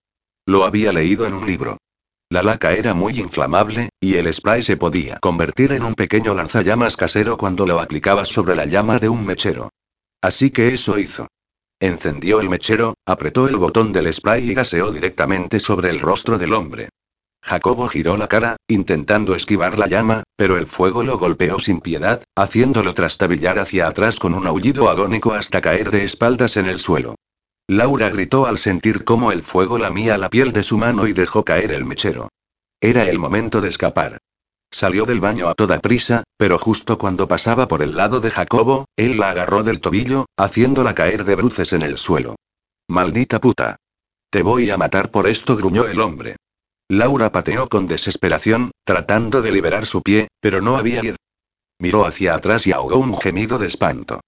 Lo había leído en un libro. La laca era muy inflamable, y el spray se podía convertir en un pequeño lanzallamas casero cuando lo aplicabas sobre la llama de un mechero. Así que eso hizo. Encendió el mechero, apretó el botón del spray y gaseó directamente sobre el rostro del hombre. Jacobo giró la cara, intentando esquivar la llama, pero el fuego lo golpeó sin piedad, haciéndolo trastabillar hacia atrás con un aullido agónico hasta caer de espaldas en el suelo. Laura gritó al sentir cómo el fuego lamía la piel de su mano y dejó caer el mechero. Era el momento de escapar. Salió del baño a toda prisa, pero justo cuando pasaba por el lado de Jacobo, él la agarró del tobillo, haciéndola caer de bruces en el suelo. Maldita puta. Te voy a matar por esto, gruñó el hombre. Laura pateó con desesperación, tratando de liberar su pie, pero no había ir. Miró hacia atrás y ahogó un gemido de espanto.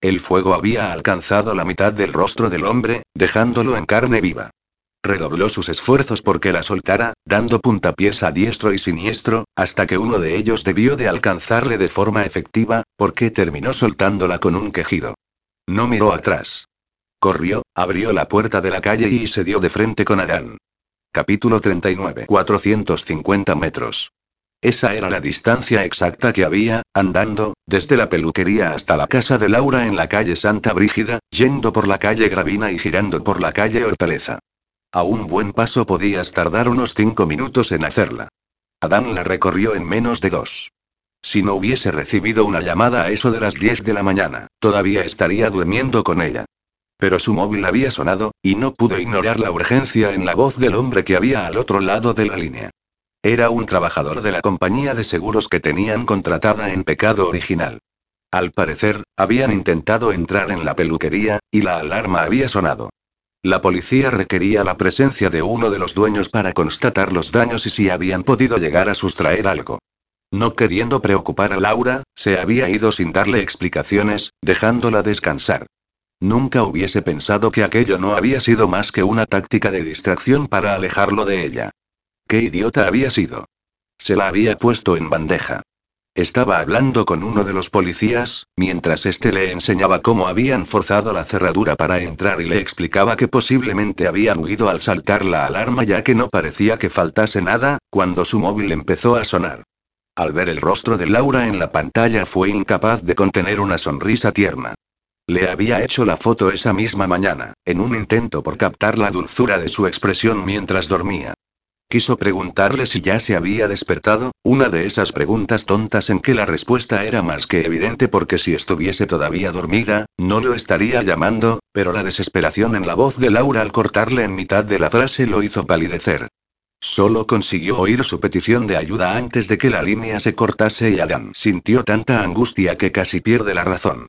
El fuego había alcanzado la mitad del rostro del hombre, dejándolo en carne viva. Redobló sus esfuerzos porque la soltara, dando puntapiés a diestro y siniestro, hasta que uno de ellos debió de alcanzarle de forma efectiva, porque terminó soltándola con un quejido. No miró atrás. Corrió, abrió la puerta de la calle y se dio de frente con Adán. Capítulo 39. 450 metros. Esa era la distancia exacta que había, andando, desde la peluquería hasta la casa de Laura en la calle Santa Brígida, yendo por la calle Gravina y girando por la calle Hortaleza. A un buen paso podías tardar unos cinco minutos en hacerla. Adán la recorrió en menos de dos. Si no hubiese recibido una llamada a eso de las 10 de la mañana, todavía estaría durmiendo con ella. Pero su móvil había sonado, y no pudo ignorar la urgencia en la voz del hombre que había al otro lado de la línea. Era un trabajador de la compañía de seguros que tenían contratada en pecado original. Al parecer, habían intentado entrar en la peluquería, y la alarma había sonado. La policía requería la presencia de uno de los dueños para constatar los daños y si habían podido llegar a sustraer algo. No queriendo preocupar a Laura, se había ido sin darle explicaciones, dejándola descansar. Nunca hubiese pensado que aquello no había sido más que una táctica de distracción para alejarlo de ella. Qué idiota había sido. Se la había puesto en bandeja. Estaba hablando con uno de los policías, mientras este le enseñaba cómo habían forzado la cerradura para entrar y le explicaba que posiblemente habían huido al saltar la alarma ya que no parecía que faltase nada, cuando su móvil empezó a sonar. Al ver el rostro de Laura en la pantalla fue incapaz de contener una sonrisa tierna. Le había hecho la foto esa misma mañana, en un intento por captar la dulzura de su expresión mientras dormía. Quiso preguntarle si ya se había despertado, una de esas preguntas tontas en que la respuesta era más que evidente porque si estuviese todavía dormida, no lo estaría llamando, pero la desesperación en la voz de Laura al cortarle en mitad de la frase lo hizo palidecer. Solo consiguió oír su petición de ayuda antes de que la línea se cortase y Adam sintió tanta angustia que casi pierde la razón.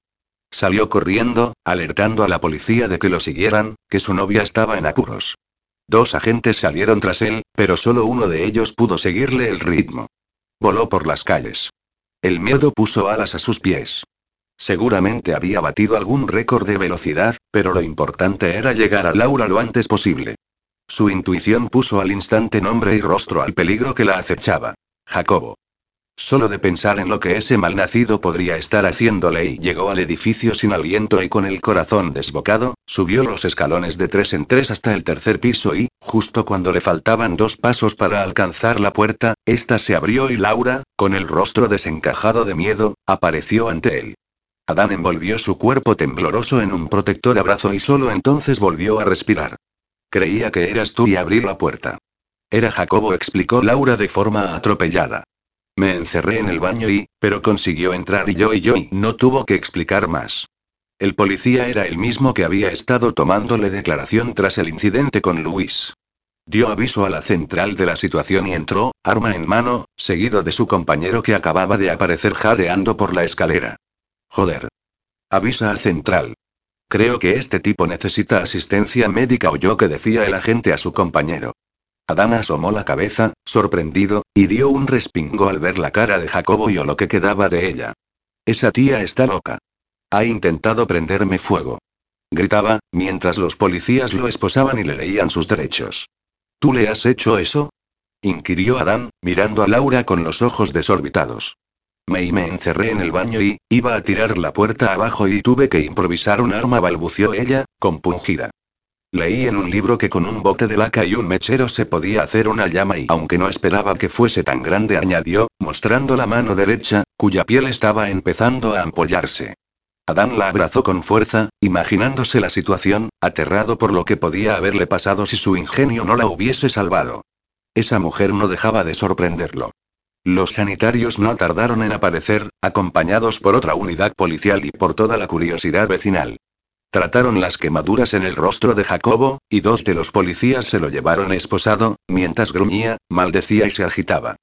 Salió corriendo, alertando a la policía de que lo siguieran, que su novia estaba en apuros. Dos agentes salieron tras él, pero solo uno de ellos pudo seguirle el ritmo. Voló por las calles. El miedo puso alas a sus pies. Seguramente había batido algún récord de velocidad, pero lo importante era llegar a Laura lo antes posible. Su intuición puso al instante nombre y rostro al peligro que la acechaba. Jacobo. Solo de pensar en lo que ese malnacido podría estar haciéndole y llegó al edificio sin aliento y con el corazón desbocado, subió los escalones de tres en tres hasta el tercer piso y, justo cuando le faltaban dos pasos para alcanzar la puerta, ésta se abrió y Laura, con el rostro desencajado de miedo, apareció ante él. Adán envolvió su cuerpo tembloroso en un protector abrazo y solo entonces volvió a respirar. Creía que eras tú y abrí la puerta. Era Jacobo, explicó Laura de forma atropellada. Me encerré en el baño y, pero consiguió entrar y yo y yo y no tuvo que explicar más. El policía era el mismo que había estado tomándole declaración tras el incidente con Luis. Dio aviso a la central de la situación y entró, arma en mano, seguido de su compañero que acababa de aparecer jadeando por la escalera. Joder. Avisa a central. Creo que este tipo necesita asistencia médica o yo que decía el agente a su compañero. Adán asomó la cabeza, sorprendido, y dio un respingo al ver la cara de Jacobo y o lo que quedaba de ella. Esa tía está loca. Ha intentado prenderme fuego. Gritaba, mientras los policías lo esposaban y le leían sus derechos. ¿Tú le has hecho eso? inquirió Adán, mirando a Laura con los ojos desorbitados. Me y me encerré en el baño y, iba a tirar la puerta abajo y tuve que improvisar un arma, balbució ella, compungida. Leí en un libro que con un bote de laca y un mechero se podía hacer una llama y aunque no esperaba que fuese tan grande, añadió, mostrando la mano derecha, cuya piel estaba empezando a ampollarse. Adán la abrazó con fuerza, imaginándose la situación, aterrado por lo que podía haberle pasado si su ingenio no la hubiese salvado. Esa mujer no dejaba de sorprenderlo. Los sanitarios no tardaron en aparecer, acompañados por otra unidad policial y por toda la curiosidad vecinal. Trataron las quemaduras en el rostro de Jacobo, y dos de los policías se lo llevaron esposado, mientras gruñía, maldecía y se agitaba.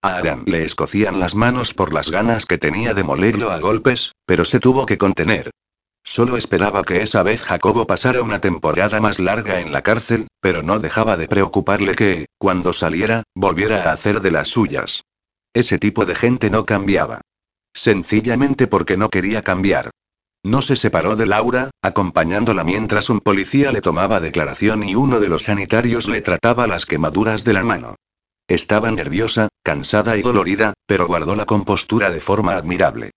A Adam le escocían las manos por las ganas que tenía de molerlo a golpes, pero se tuvo que contener. Solo esperaba que esa vez Jacobo pasara una temporada más larga en la cárcel, pero no dejaba de preocuparle que, cuando saliera, volviera a hacer de las suyas. Ese tipo de gente no cambiaba. Sencillamente porque no quería cambiar. No se separó de Laura, acompañándola mientras un policía le tomaba declaración y uno de los sanitarios le trataba las quemaduras de la mano. Estaba nerviosa, cansada y dolorida, pero guardó la compostura de forma admirable.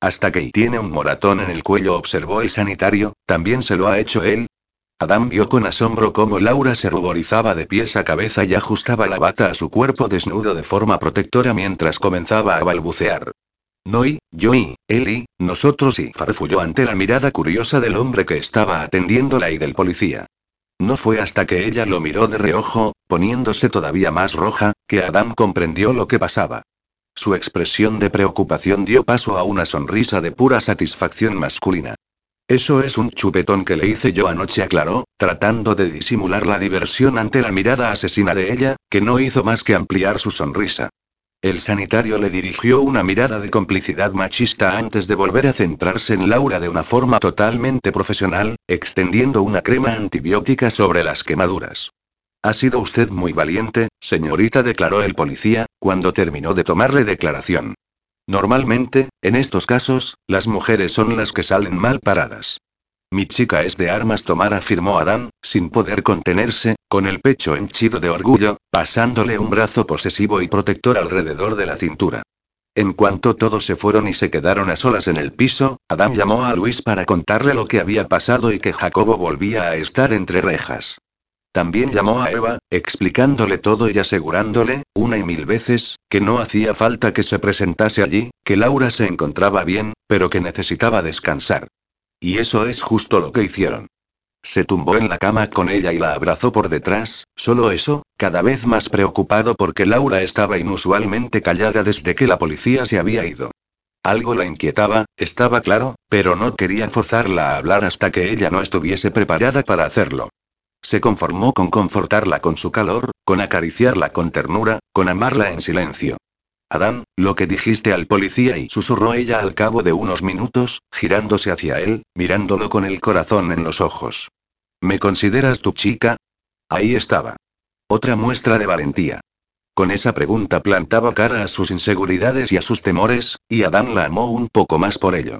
Hasta que tiene un moratón en el cuello, observó el sanitario, ¿también se lo ha hecho él? Adam vio con asombro cómo Laura se ruborizaba de pies a cabeza y ajustaba la bata a su cuerpo desnudo de forma protectora mientras comenzaba a balbucear. No y, yo y, él y, nosotros y farfulló ante la mirada curiosa del hombre que estaba atendiéndola y del policía. No fue hasta que ella lo miró de reojo, poniéndose todavía más roja, que Adam comprendió lo que pasaba. Su expresión de preocupación dio paso a una sonrisa de pura satisfacción masculina. Eso es un chupetón que le hice yo anoche, aclaró, tratando de disimular la diversión ante la mirada asesina de ella, que no hizo más que ampliar su sonrisa. El sanitario le dirigió una mirada de complicidad machista antes de volver a centrarse en Laura de una forma totalmente profesional, extendiendo una crema antibiótica sobre las quemaduras. Ha sido usted muy valiente, señorita, declaró el policía, cuando terminó de tomarle declaración. Normalmente, en estos casos, las mujeres son las que salen mal paradas. Mi chica es de armas tomar, afirmó Adán, sin poder contenerse, con el pecho henchido de orgullo, pasándole un brazo posesivo y protector alrededor de la cintura. En cuanto todos se fueron y se quedaron a solas en el piso, Adán llamó a Luis para contarle lo que había pasado y que Jacobo volvía a estar entre rejas. También llamó a Eva, explicándole todo y asegurándole, una y mil veces, que no hacía falta que se presentase allí, que Laura se encontraba bien, pero que necesitaba descansar. Y eso es justo lo que hicieron. Se tumbó en la cama con ella y la abrazó por detrás, solo eso, cada vez más preocupado porque Laura estaba inusualmente callada desde que la policía se había ido. Algo la inquietaba, estaba claro, pero no quería forzarla a hablar hasta que ella no estuviese preparada para hacerlo. Se conformó con confortarla con su calor, con acariciarla con ternura, con amarla en silencio. Adán, lo que dijiste al policía y susurró ella al cabo de unos minutos, girándose hacia él, mirándolo con el corazón en los ojos. ¿Me consideras tu chica? Ahí estaba. Otra muestra de valentía. Con esa pregunta plantaba cara a sus inseguridades y a sus temores, y Adán la amó un poco más por ello.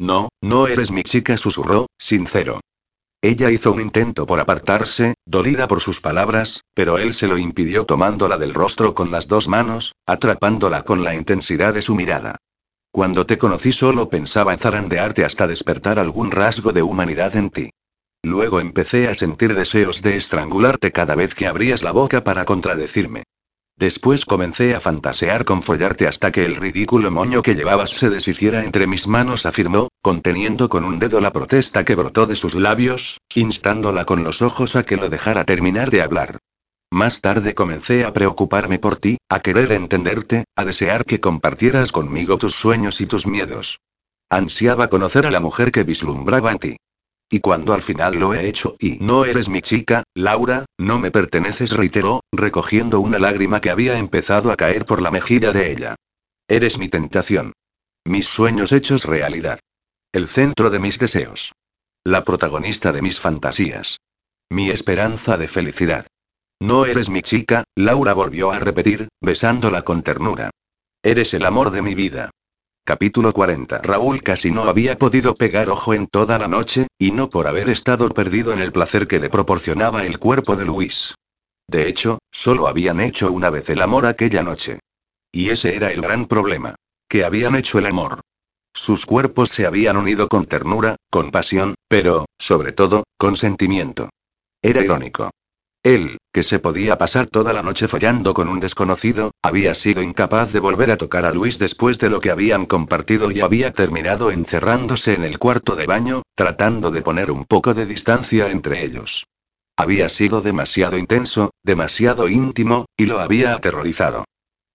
No, no eres mi chica, susurró, sincero. Ella hizo un intento por apartarse, dolida por sus palabras, pero él se lo impidió tomándola del rostro con las dos manos, atrapándola con la intensidad de su mirada. Cuando te conocí solo pensaba en zarandearte hasta despertar algún rasgo de humanidad en ti. Luego empecé a sentir deseos de estrangularte cada vez que abrías la boca para contradecirme. Después comencé a fantasear con follarte hasta que el ridículo moño que llevabas se deshiciera entre mis manos, afirmó, conteniendo con un dedo la protesta que brotó de sus labios, instándola con los ojos a que lo dejara terminar de hablar. Más tarde comencé a preocuparme por ti, a querer entenderte, a desear que compartieras conmigo tus sueños y tus miedos. Ansiaba conocer a la mujer que vislumbraba en ti. Y cuando al final lo he hecho y no eres mi chica, Laura, no me perteneces, reiteró, recogiendo una lágrima que había empezado a caer por la mejilla de ella. Eres mi tentación. Mis sueños hechos realidad. El centro de mis deseos. La protagonista de mis fantasías. Mi esperanza de felicidad. No eres mi chica, Laura volvió a repetir, besándola con ternura. Eres el amor de mi vida. Capítulo 40. Raúl casi no había podido pegar ojo en toda la noche, y no por haber estado perdido en el placer que le proporcionaba el cuerpo de Luis. De hecho, solo habían hecho una vez el amor aquella noche. Y ese era el gran problema. Que habían hecho el amor. Sus cuerpos se habían unido con ternura, con pasión, pero, sobre todo, con sentimiento. Era irónico. Él, que se podía pasar toda la noche follando con un desconocido, había sido incapaz de volver a tocar a Luis después de lo que habían compartido y había terminado encerrándose en el cuarto de baño, tratando de poner un poco de distancia entre ellos. Había sido demasiado intenso, demasiado íntimo, y lo había aterrorizado.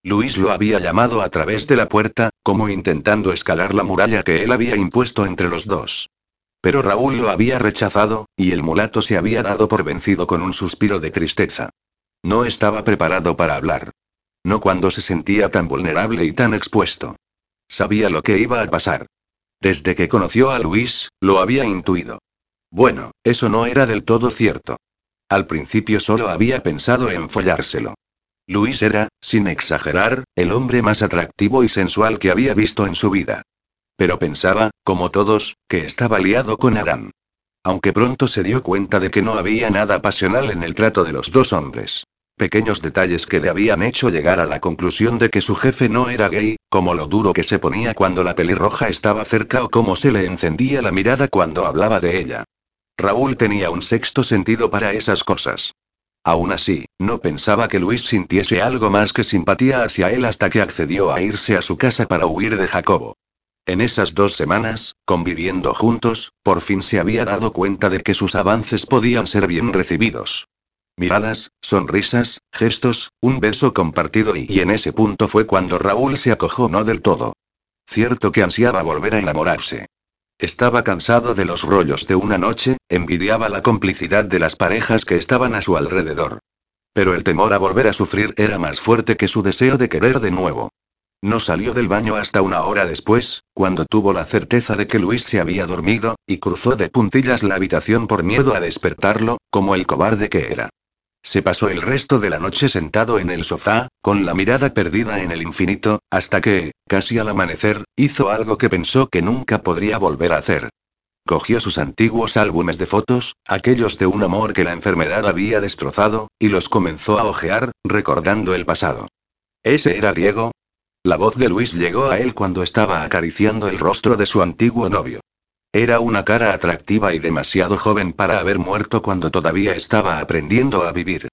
Luis lo había llamado a través de la puerta, como intentando escalar la muralla que él había impuesto entre los dos. Pero Raúl lo había rechazado, y el mulato se había dado por vencido con un suspiro de tristeza. No estaba preparado para hablar. No cuando se sentía tan vulnerable y tan expuesto. Sabía lo que iba a pasar. Desde que conoció a Luis, lo había intuido. Bueno, eso no era del todo cierto. Al principio solo había pensado en follárselo. Luis era, sin exagerar, el hombre más atractivo y sensual que había visto en su vida. Pero pensaba, como todos, que estaba liado con Adán. Aunque pronto se dio cuenta de que no había nada pasional en el trato de los dos hombres. Pequeños detalles que le habían hecho llegar a la conclusión de que su jefe no era gay, como lo duro que se ponía cuando la pelirroja estaba cerca o cómo se le encendía la mirada cuando hablaba de ella. Raúl tenía un sexto sentido para esas cosas. Aún así, no pensaba que Luis sintiese algo más que simpatía hacia él hasta que accedió a irse a su casa para huir de Jacobo. En esas dos semanas, conviviendo juntos, por fin se había dado cuenta de que sus avances podían ser bien recibidos. Miradas, sonrisas, gestos, un beso compartido y, y en ese punto fue cuando Raúl se acojó no del todo. Cierto que ansiaba volver a enamorarse. Estaba cansado de los rollos de una noche, envidiaba la complicidad de las parejas que estaban a su alrededor. Pero el temor a volver a sufrir era más fuerte que su deseo de querer de nuevo. No salió del baño hasta una hora después, cuando tuvo la certeza de que Luis se había dormido, y cruzó de puntillas la habitación por miedo a despertarlo, como el cobarde que era. Se pasó el resto de la noche sentado en el sofá, con la mirada perdida en el infinito, hasta que, casi al amanecer, hizo algo que pensó que nunca podría volver a hacer. Cogió sus antiguos álbumes de fotos, aquellos de un amor que la enfermedad había destrozado, y los comenzó a hojear, recordando el pasado. ¿Ese era Diego? La voz de Luis llegó a él cuando estaba acariciando el rostro de su antiguo novio. Era una cara atractiva y demasiado joven para haber muerto cuando todavía estaba aprendiendo a vivir.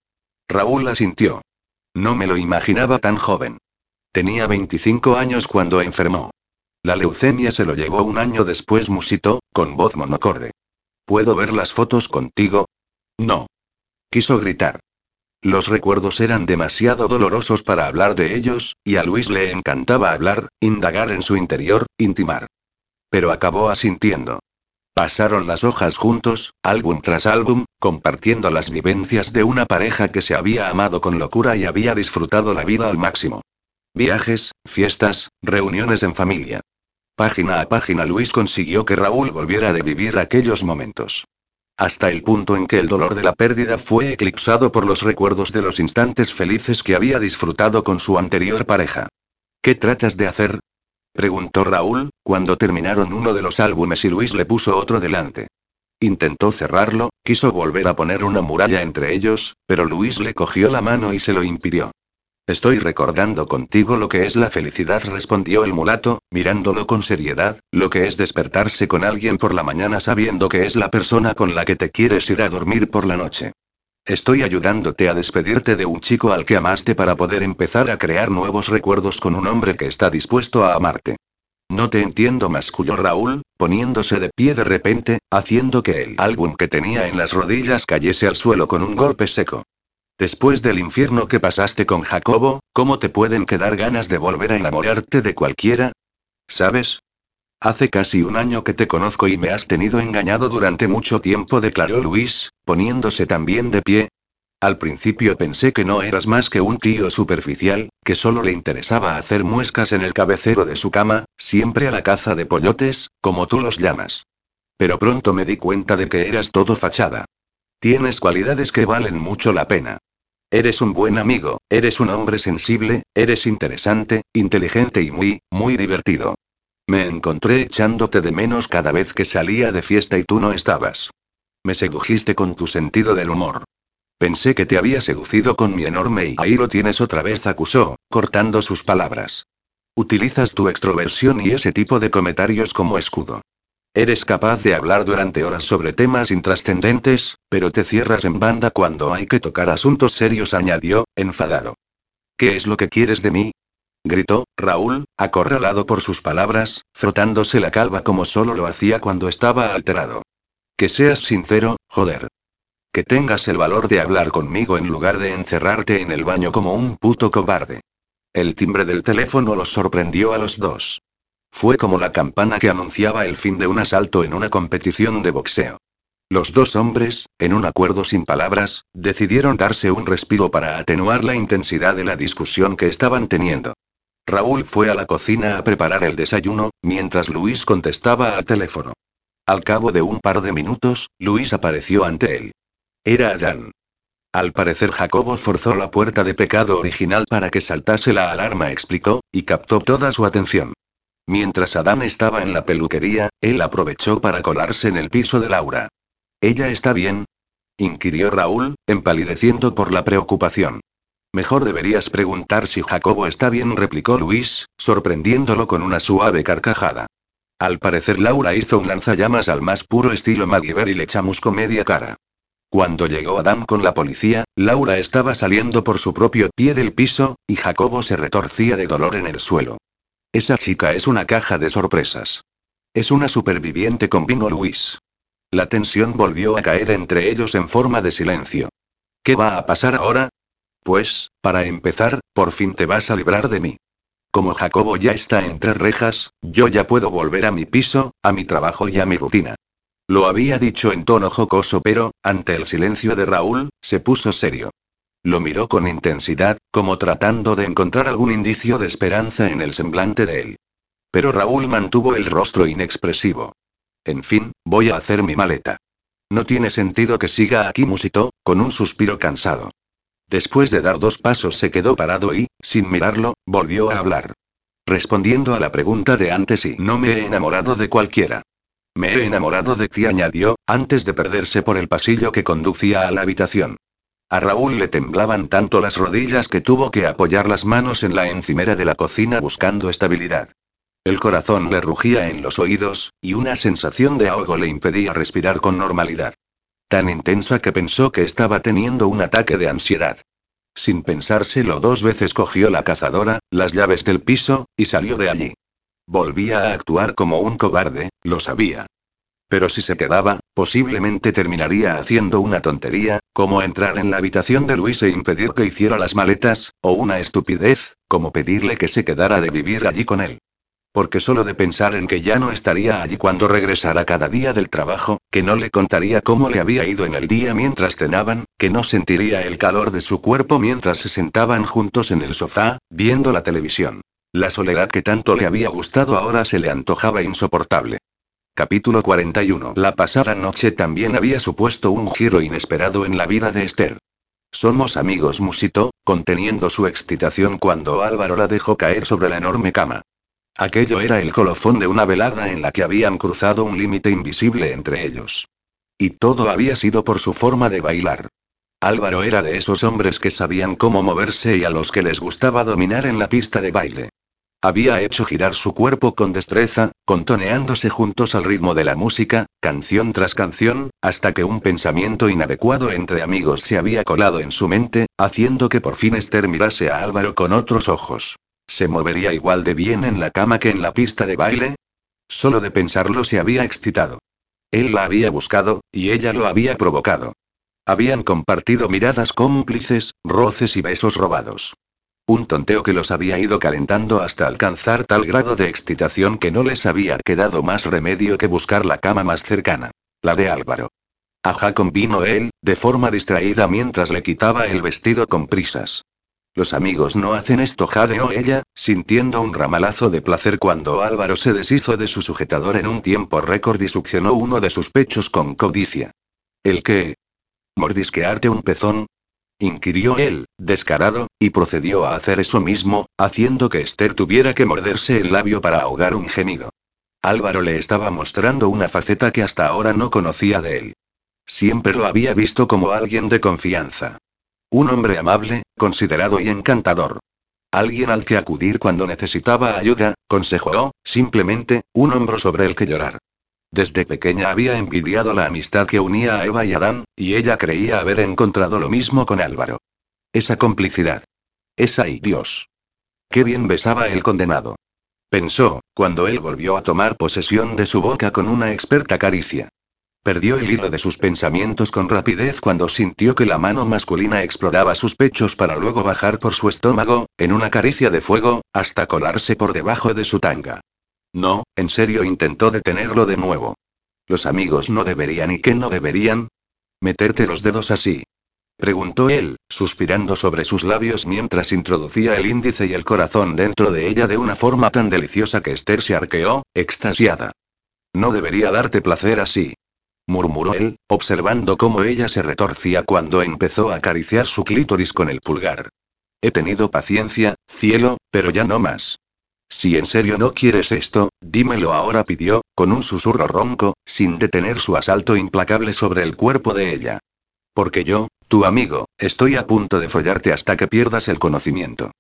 Raúl asintió. No me lo imaginaba tan joven. Tenía 25 años cuando enfermó. La leucemia se lo llevó un año después, musitó, con voz monocorde. ¿Puedo ver las fotos contigo? No. Quiso gritar. Los recuerdos eran demasiado dolorosos para hablar de ellos, y a Luis le encantaba hablar, indagar en su interior, intimar. Pero acabó asintiendo. Pasaron las hojas juntos, álbum tras álbum, compartiendo las vivencias de una pareja que se había amado con locura y había disfrutado la vida al máximo. Viajes, fiestas, reuniones en familia. Página a página Luis consiguió que Raúl volviera a vivir aquellos momentos. Hasta el punto en que el dolor de la pérdida fue eclipsado por los recuerdos de los instantes felices que había disfrutado con su anterior pareja. ¿Qué tratas de hacer? preguntó Raúl, cuando terminaron uno de los álbumes y Luis le puso otro delante. Intentó cerrarlo, quiso volver a poner una muralla entre ellos, pero Luis le cogió la mano y se lo impidió. Estoy recordando contigo lo que es la felicidad, respondió el mulato, mirándolo con seriedad, lo que es despertarse con alguien por la mañana sabiendo que es la persona con la que te quieres ir a dormir por la noche. Estoy ayudándote a despedirte de un chico al que amaste para poder empezar a crear nuevos recuerdos con un hombre que está dispuesto a amarte. No te entiendo, masculló Raúl, poniéndose de pie de repente, haciendo que el álbum que tenía en las rodillas cayese al suelo con un golpe seco. Después del infierno que pasaste con Jacobo, ¿cómo te pueden quedar ganas de volver a enamorarte de cualquiera? ¿Sabes? Hace casi un año que te conozco y me has tenido engañado durante mucho tiempo, declaró Luis, poniéndose también de pie. Al principio pensé que no eras más que un tío superficial, que solo le interesaba hacer muescas en el cabecero de su cama, siempre a la caza de pollotes, como tú los llamas. Pero pronto me di cuenta de que eras todo fachada. Tienes cualidades que valen mucho la pena. Eres un buen amigo, eres un hombre sensible, eres interesante, inteligente y muy, muy divertido. Me encontré echándote de menos cada vez que salía de fiesta y tú no estabas. Me sedujiste con tu sentido del humor. Pensé que te había seducido con mi enorme y ahí lo tienes otra vez, acusó, cortando sus palabras. Utilizas tu extroversión y ese tipo de comentarios como escudo. Eres capaz de hablar durante horas sobre temas intrascendentes, pero te cierras en banda cuando hay que tocar asuntos serios, añadió, enfadado. ¿Qué es lo que quieres de mí? gritó, Raúl, acorralado por sus palabras, frotándose la calva como solo lo hacía cuando estaba alterado. Que seas sincero, joder. Que tengas el valor de hablar conmigo en lugar de encerrarte en el baño como un puto cobarde. El timbre del teléfono los sorprendió a los dos. Fue como la campana que anunciaba el fin de un asalto en una competición de boxeo. Los dos hombres, en un acuerdo sin palabras, decidieron darse un respiro para atenuar la intensidad de la discusión que estaban teniendo. Raúl fue a la cocina a preparar el desayuno, mientras Luis contestaba al teléfono. Al cabo de un par de minutos, Luis apareció ante él. Era Adán. Al parecer Jacobo forzó la puerta de pecado original para que saltase la alarma, explicó, y captó toda su atención. Mientras Adán estaba en la peluquería, él aprovechó para colarse en el piso de Laura. ¿Ella está bien? inquirió Raúl, empalideciendo por la preocupación. Mejor deberías preguntar si Jacobo está bien, replicó Luis, sorprendiéndolo con una suave carcajada. Al parecer Laura hizo un lanzallamas al más puro estilo MacGyver y le chamuscó media cara. Cuando llegó Adam con la policía, Laura estaba saliendo por su propio pie del piso, y Jacobo se retorcía de dolor en el suelo. Esa chica es una caja de sorpresas. Es una superviviente, convino Luis. La tensión volvió a caer entre ellos en forma de silencio. ¿Qué va a pasar ahora? Pues, para empezar, por fin te vas a librar de mí. Como Jacobo ya está entre rejas, yo ya puedo volver a mi piso, a mi trabajo y a mi rutina. Lo había dicho en tono jocoso, pero, ante el silencio de Raúl, se puso serio. Lo miró con intensidad, como tratando de encontrar algún indicio de esperanza en el semblante de él. Pero Raúl mantuvo el rostro inexpresivo. En fin, voy a hacer mi maleta. No tiene sentido que siga aquí, musitó, con un suspiro cansado. Después de dar dos pasos se quedó parado y, sin mirarlo, volvió a hablar. Respondiendo a la pregunta de antes y no me he enamorado de cualquiera. Me he enamorado de ti, añadió, antes de perderse por el pasillo que conducía a la habitación. A Raúl le temblaban tanto las rodillas que tuvo que apoyar las manos en la encimera de la cocina buscando estabilidad. El corazón le rugía en los oídos, y una sensación de ahogo le impedía respirar con normalidad. Tan intensa que pensó que estaba teniendo un ataque de ansiedad. Sin pensárselo dos veces cogió la cazadora, las llaves del piso, y salió de allí. Volvía a actuar como un cobarde, lo sabía. Pero si se quedaba, posiblemente terminaría haciendo una tontería, como entrar en la habitación de Luis e impedir que hiciera las maletas, o una estupidez, como pedirle que se quedara de vivir allí con él. Porque solo de pensar en que ya no estaría allí cuando regresara cada día del trabajo, que no le contaría cómo le había ido en el día mientras cenaban, que no sentiría el calor de su cuerpo mientras se sentaban juntos en el sofá, viendo la televisión. La soledad que tanto le había gustado ahora se le antojaba insoportable. Capítulo 41. La pasada noche también había supuesto un giro inesperado en la vida de Esther. Somos amigos, musitó, conteniendo su excitación cuando Álvaro la dejó caer sobre la enorme cama. Aquello era el colofón de una velada en la que habían cruzado un límite invisible entre ellos. Y todo había sido por su forma de bailar. Álvaro era de esos hombres que sabían cómo moverse y a los que les gustaba dominar en la pista de baile. Había hecho girar su cuerpo con destreza, contoneándose juntos al ritmo de la música, canción tras canción, hasta que un pensamiento inadecuado entre amigos se había colado en su mente, haciendo que por fin Esther mirase a Álvaro con otros ojos. ¿Se movería igual de bien en la cama que en la pista de baile? Solo de pensarlo se había excitado. Él la había buscado, y ella lo había provocado. Habían compartido miradas cómplices, roces y besos robados. Un tonteo que los había ido calentando hasta alcanzar tal grado de excitación que no les había quedado más remedio que buscar la cama más cercana. La de Álvaro. Ajá, vino él, de forma distraída mientras le quitaba el vestido con prisas. Los amigos no hacen esto, jadeó ella, sintiendo un ramalazo de placer cuando Álvaro se deshizo de su sujetador en un tiempo récord y succionó uno de sus pechos con codicia. ¿El qué? ¿Mordisquearte un pezón? Inquirió él, descarado, y procedió a hacer eso mismo, haciendo que Esther tuviera que morderse el labio para ahogar un gemido. Álvaro le estaba mostrando una faceta que hasta ahora no conocía de él. Siempre lo había visto como alguien de confianza. Un hombre amable, considerado y encantador. Alguien al que acudir cuando necesitaba ayuda, consejó, simplemente, un hombro sobre el que llorar. Desde pequeña había envidiado la amistad que unía a Eva y Adán, y ella creía haber encontrado lo mismo con Álvaro. Esa complicidad. Esa y Dios. Qué bien besaba el condenado. Pensó, cuando él volvió a tomar posesión de su boca con una experta caricia. Perdió el hilo de sus pensamientos con rapidez cuando sintió que la mano masculina exploraba sus pechos para luego bajar por su estómago, en una caricia de fuego, hasta colarse por debajo de su tanga. No, en serio intentó detenerlo de nuevo. Los amigos no deberían y qué no deberían. Meterte los dedos así. Preguntó él, suspirando sobre sus labios mientras introducía el índice y el corazón dentro de ella de una forma tan deliciosa que Esther se arqueó, extasiada. No debería darte placer así murmuró él, observando cómo ella se retorcía cuando empezó a acariciar su clítoris con el pulgar. He tenido paciencia, cielo, pero ya no más. Si en serio no quieres esto, dímelo ahora, pidió, con un susurro ronco, sin detener su asalto implacable sobre el cuerpo de ella. Porque yo, tu amigo, estoy a punto de follarte hasta que pierdas el conocimiento.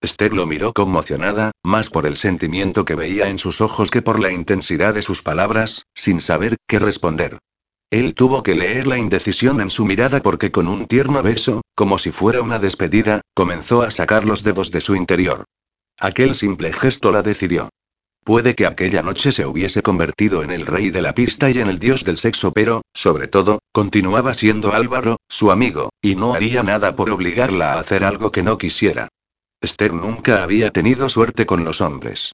Esther lo miró conmocionada, más por el sentimiento que veía en sus ojos que por la intensidad de sus palabras, sin saber qué responder. Él tuvo que leer la indecisión en su mirada porque con un tierno beso, como si fuera una despedida, comenzó a sacar los dedos de su interior. Aquel simple gesto la decidió. Puede que aquella noche se hubiese convertido en el rey de la pista y en el dios del sexo, pero, sobre todo, continuaba siendo Álvaro, su amigo, y no haría nada por obligarla a hacer algo que no quisiera. Esther nunca había tenido suerte con los hombres.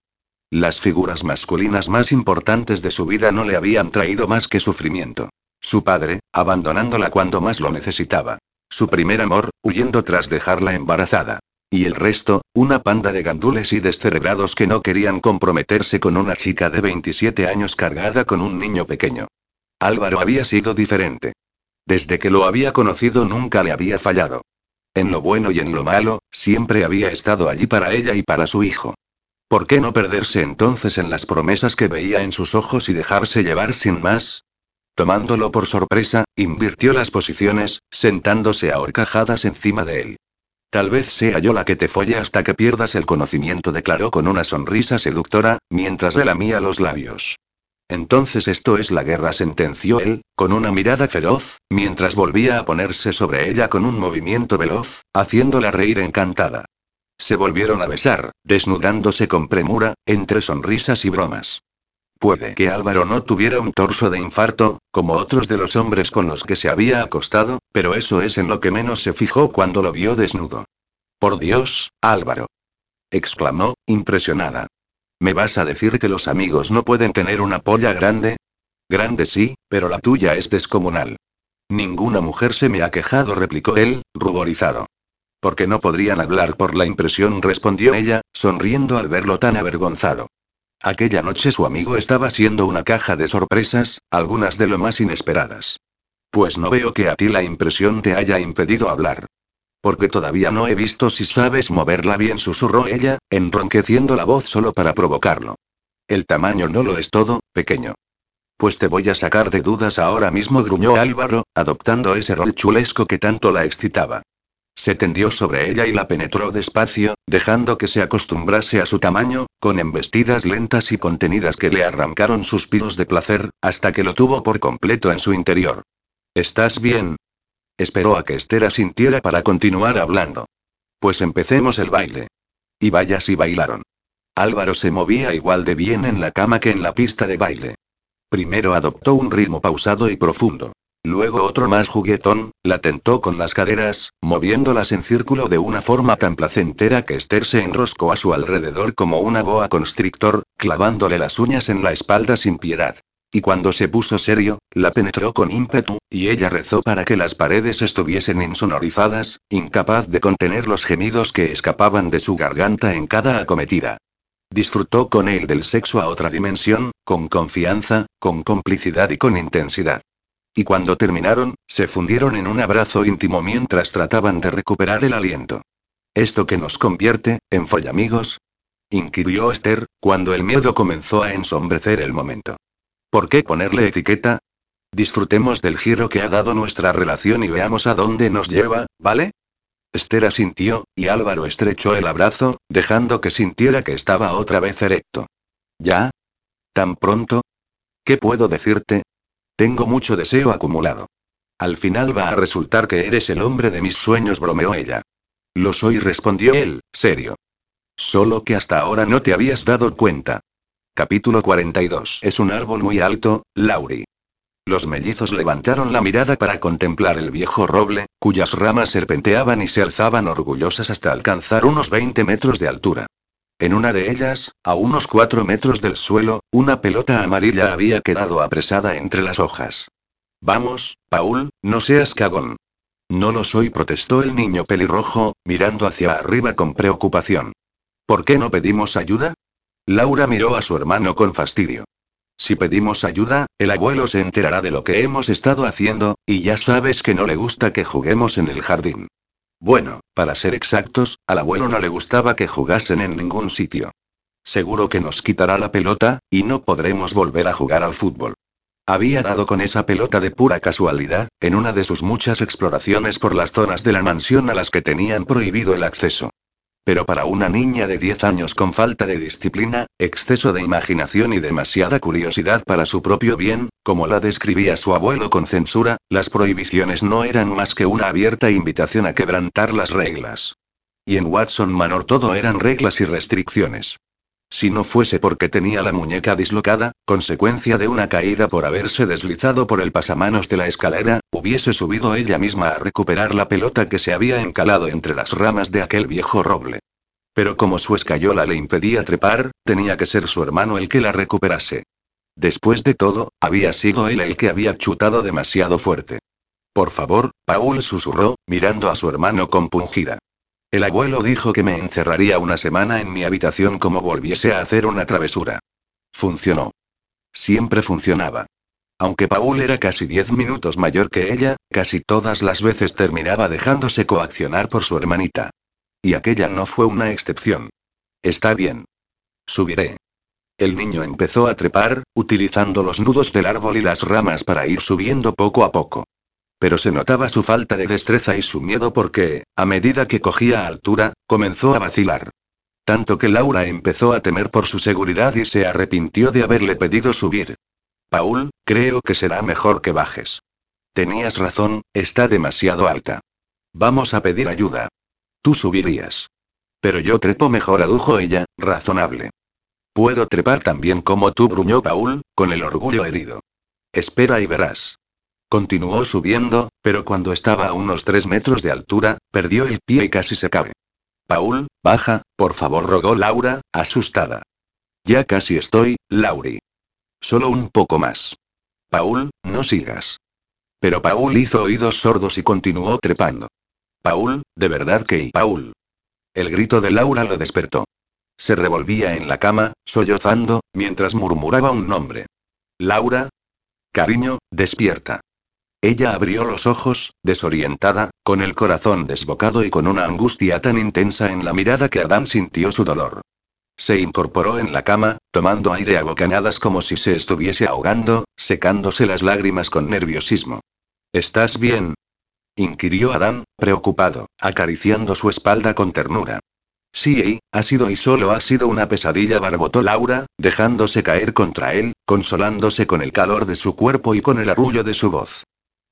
Las figuras masculinas más importantes de su vida no le habían traído más que sufrimiento. Su padre, abandonándola cuando más lo necesitaba. Su primer amor, huyendo tras dejarla embarazada. Y el resto, una panda de gandules y descerebrados que no querían comprometerse con una chica de 27 años cargada con un niño pequeño. Álvaro había sido diferente. Desde que lo había conocido nunca le había fallado. En lo bueno y en lo malo, siempre había estado allí para ella y para su hijo. ¿Por qué no perderse entonces en las promesas que veía en sus ojos y dejarse llevar sin más? Tomándolo por sorpresa, invirtió las posiciones, sentándose a horcajadas encima de él. Tal vez sea yo la que te folle hasta que pierdas el conocimiento, declaró con una sonrisa seductora, mientras le lamía los labios. Entonces esto es la guerra, sentenció él, con una mirada feroz, mientras volvía a ponerse sobre ella con un movimiento veloz, haciéndola reír encantada. Se volvieron a besar, desnudándose con premura, entre sonrisas y bromas. Puede que Álvaro no tuviera un torso de infarto, como otros de los hombres con los que se había acostado, pero eso es en lo que menos se fijó cuando lo vio desnudo. Por Dios, Álvaro. exclamó, impresionada. ¿Me vas a decir que los amigos no pueden tener una polla grande? Grande sí, pero la tuya es descomunal. Ninguna mujer se me ha quejado, replicó él, ruborizado. Porque no podrían hablar por la impresión, respondió ella, sonriendo al verlo tan avergonzado. Aquella noche su amigo estaba siendo una caja de sorpresas, algunas de lo más inesperadas. Pues no veo que a ti la impresión te haya impedido hablar. Porque todavía no he visto si sabes moverla bien, susurró ella, enronqueciendo la voz solo para provocarlo. El tamaño no lo es todo, pequeño. Pues te voy a sacar de dudas ahora mismo, gruñó Álvaro, adoptando ese rol chulesco que tanto la excitaba. Se tendió sobre ella y la penetró despacio, dejando que se acostumbrase a su tamaño, con embestidas lentas y contenidas que le arrancaron suspiros de placer, hasta que lo tuvo por completo en su interior. ¿Estás bien? Esperó a que Esther asintiera para continuar hablando. Pues empecemos el baile. Y vaya si bailaron. Álvaro se movía igual de bien en la cama que en la pista de baile. Primero adoptó un ritmo pausado y profundo. Luego otro más juguetón, la tentó con las caderas, moviéndolas en círculo de una forma tan placentera que Esther se enroscó a su alrededor como una boa constrictor, clavándole las uñas en la espalda sin piedad. Y cuando se puso serio, la penetró con ímpetu, y ella rezó para que las paredes estuviesen insonorizadas, incapaz de contener los gemidos que escapaban de su garganta en cada acometida. Disfrutó con él del sexo a otra dimensión, con confianza, con complicidad y con intensidad. Y cuando terminaron, se fundieron en un abrazo íntimo mientras trataban de recuperar el aliento. ¿Esto que nos convierte, en follamigos? inquirió Esther, cuando el miedo comenzó a ensombrecer el momento. ¿Por qué ponerle etiqueta? Disfrutemos del giro que ha dado nuestra relación y veamos a dónde nos lleva, ¿vale? Esther asintió, y Álvaro estrechó el abrazo, dejando que sintiera que estaba otra vez erecto. ¿Ya? ¿Tan pronto? ¿Qué puedo decirte? Tengo mucho deseo acumulado. Al final va a resultar que eres el hombre de mis sueños, bromeó ella. Lo soy, respondió él, serio. Solo que hasta ahora no te habías dado cuenta. Capítulo 42. Es un árbol muy alto, Lauri. Los mellizos levantaron la mirada para contemplar el viejo roble, cuyas ramas serpenteaban y se alzaban orgullosas hasta alcanzar unos 20 metros de altura. En una de ellas, a unos 4 metros del suelo, una pelota amarilla había quedado apresada entre las hojas. Vamos, Paul, no seas cagón. No lo soy, protestó el niño pelirrojo, mirando hacia arriba con preocupación. ¿Por qué no pedimos ayuda? Laura miró a su hermano con fastidio. Si pedimos ayuda, el abuelo se enterará de lo que hemos estado haciendo, y ya sabes que no le gusta que juguemos en el jardín. Bueno, para ser exactos, al abuelo no le gustaba que jugasen en ningún sitio. Seguro que nos quitará la pelota, y no podremos volver a jugar al fútbol. Había dado con esa pelota de pura casualidad, en una de sus muchas exploraciones por las zonas de la mansión a las que tenían prohibido el acceso. Pero para una niña de 10 años con falta de disciplina, exceso de imaginación y demasiada curiosidad para su propio bien, como la describía su abuelo con censura, las prohibiciones no eran más que una abierta invitación a quebrantar las reglas. Y en Watson Manor todo eran reglas y restricciones. Si no fuese porque tenía la muñeca dislocada, consecuencia de una caída por haberse deslizado por el pasamanos de la escalera, hubiese subido ella misma a recuperar la pelota que se había encalado entre las ramas de aquel viejo roble. Pero como su escayola le impedía trepar, tenía que ser su hermano el que la recuperase. Después de todo, había sido él el que había chutado demasiado fuerte. Por favor, Paul susurró, mirando a su hermano compungida. El abuelo dijo que me encerraría una semana en mi habitación como volviese a hacer una travesura. Funcionó. Siempre funcionaba. Aunque Paul era casi diez minutos mayor que ella, casi todas las veces terminaba dejándose coaccionar por su hermanita. Y aquella no fue una excepción. Está bien. Subiré. El niño empezó a trepar, utilizando los nudos del árbol y las ramas para ir subiendo poco a poco. Pero se notaba su falta de destreza y su miedo porque, a medida que cogía altura, comenzó a vacilar. Tanto que Laura empezó a temer por su seguridad y se arrepintió de haberle pedido subir. Paul, creo que será mejor que bajes. Tenías razón, está demasiado alta. Vamos a pedir ayuda. Tú subirías. Pero yo trepo mejor, adujo ella, razonable. Puedo trepar también como tú, gruñó Paul, con el orgullo herido. Espera y verás. Continuó subiendo, pero cuando estaba a unos tres metros de altura, perdió el pie y casi se cae. Paul, baja, por favor, rogó Laura, asustada. Ya casi estoy, Lauri. Solo un poco más. Paul, no sigas. Pero Paul hizo oídos sordos y continuó trepando. Paul, de verdad que... Paul. El grito de Laura lo despertó. Se revolvía en la cama, sollozando, mientras murmuraba un nombre. Laura. Cariño, despierta. Ella abrió los ojos, desorientada, con el corazón desbocado y con una angustia tan intensa en la mirada que Adán sintió su dolor. Se incorporó en la cama, tomando aire a bocanadas como si se estuviese ahogando, secándose las lágrimas con nerviosismo. ¿Estás bien? inquirió Adán, preocupado, acariciando su espalda con ternura. Sí, ha sido y solo ha sido una pesadilla, barbotó Laura, dejándose caer contra él, consolándose con el calor de su cuerpo y con el arrullo de su voz.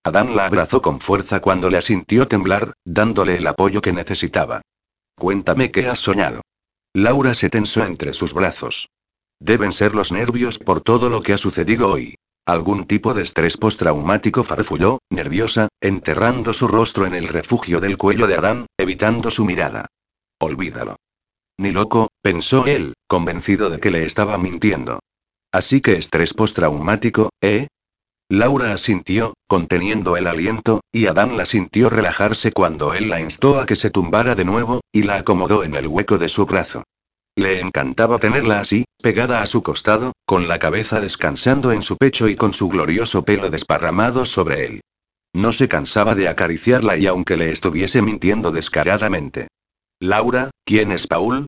Adán la abrazó con fuerza cuando la sintió temblar, dándole el apoyo que necesitaba. Cuéntame qué has soñado. Laura se tensó entre sus brazos. Deben ser los nervios por todo lo que ha sucedido hoy. Algún tipo de estrés postraumático farfulló, nerviosa, enterrando su rostro en el refugio del cuello de Adán, evitando su mirada. Olvídalo. Ni loco, pensó él, convencido de que le estaba mintiendo. Así que estrés postraumático, ¿eh? Laura asintió, conteniendo el aliento, y Adán la sintió relajarse cuando él la instó a que se tumbara de nuevo, y la acomodó en el hueco de su brazo. Le encantaba tenerla así, pegada a su costado, con la cabeza descansando en su pecho y con su glorioso pelo desparramado sobre él. No se cansaba de acariciarla y aunque le estuviese mintiendo descaradamente. Laura, ¿quién es Paul?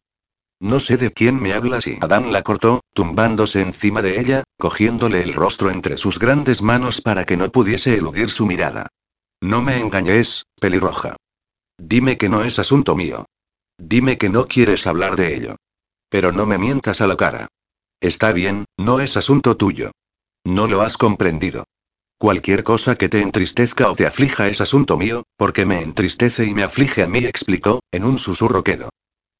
No sé de quién me hablas y Adán la cortó, tumbándose encima de ella, cogiéndole el rostro entre sus grandes manos para que no pudiese eludir su mirada. No me engañes, pelirroja. Dime que no es asunto mío. Dime que no quieres hablar de ello. Pero no me mientas a la cara. Está bien, no es asunto tuyo. No lo has comprendido. Cualquier cosa que te entristezca o te aflija es asunto mío, porque me entristece y me aflige a mí, explicó, en un susurro quedo.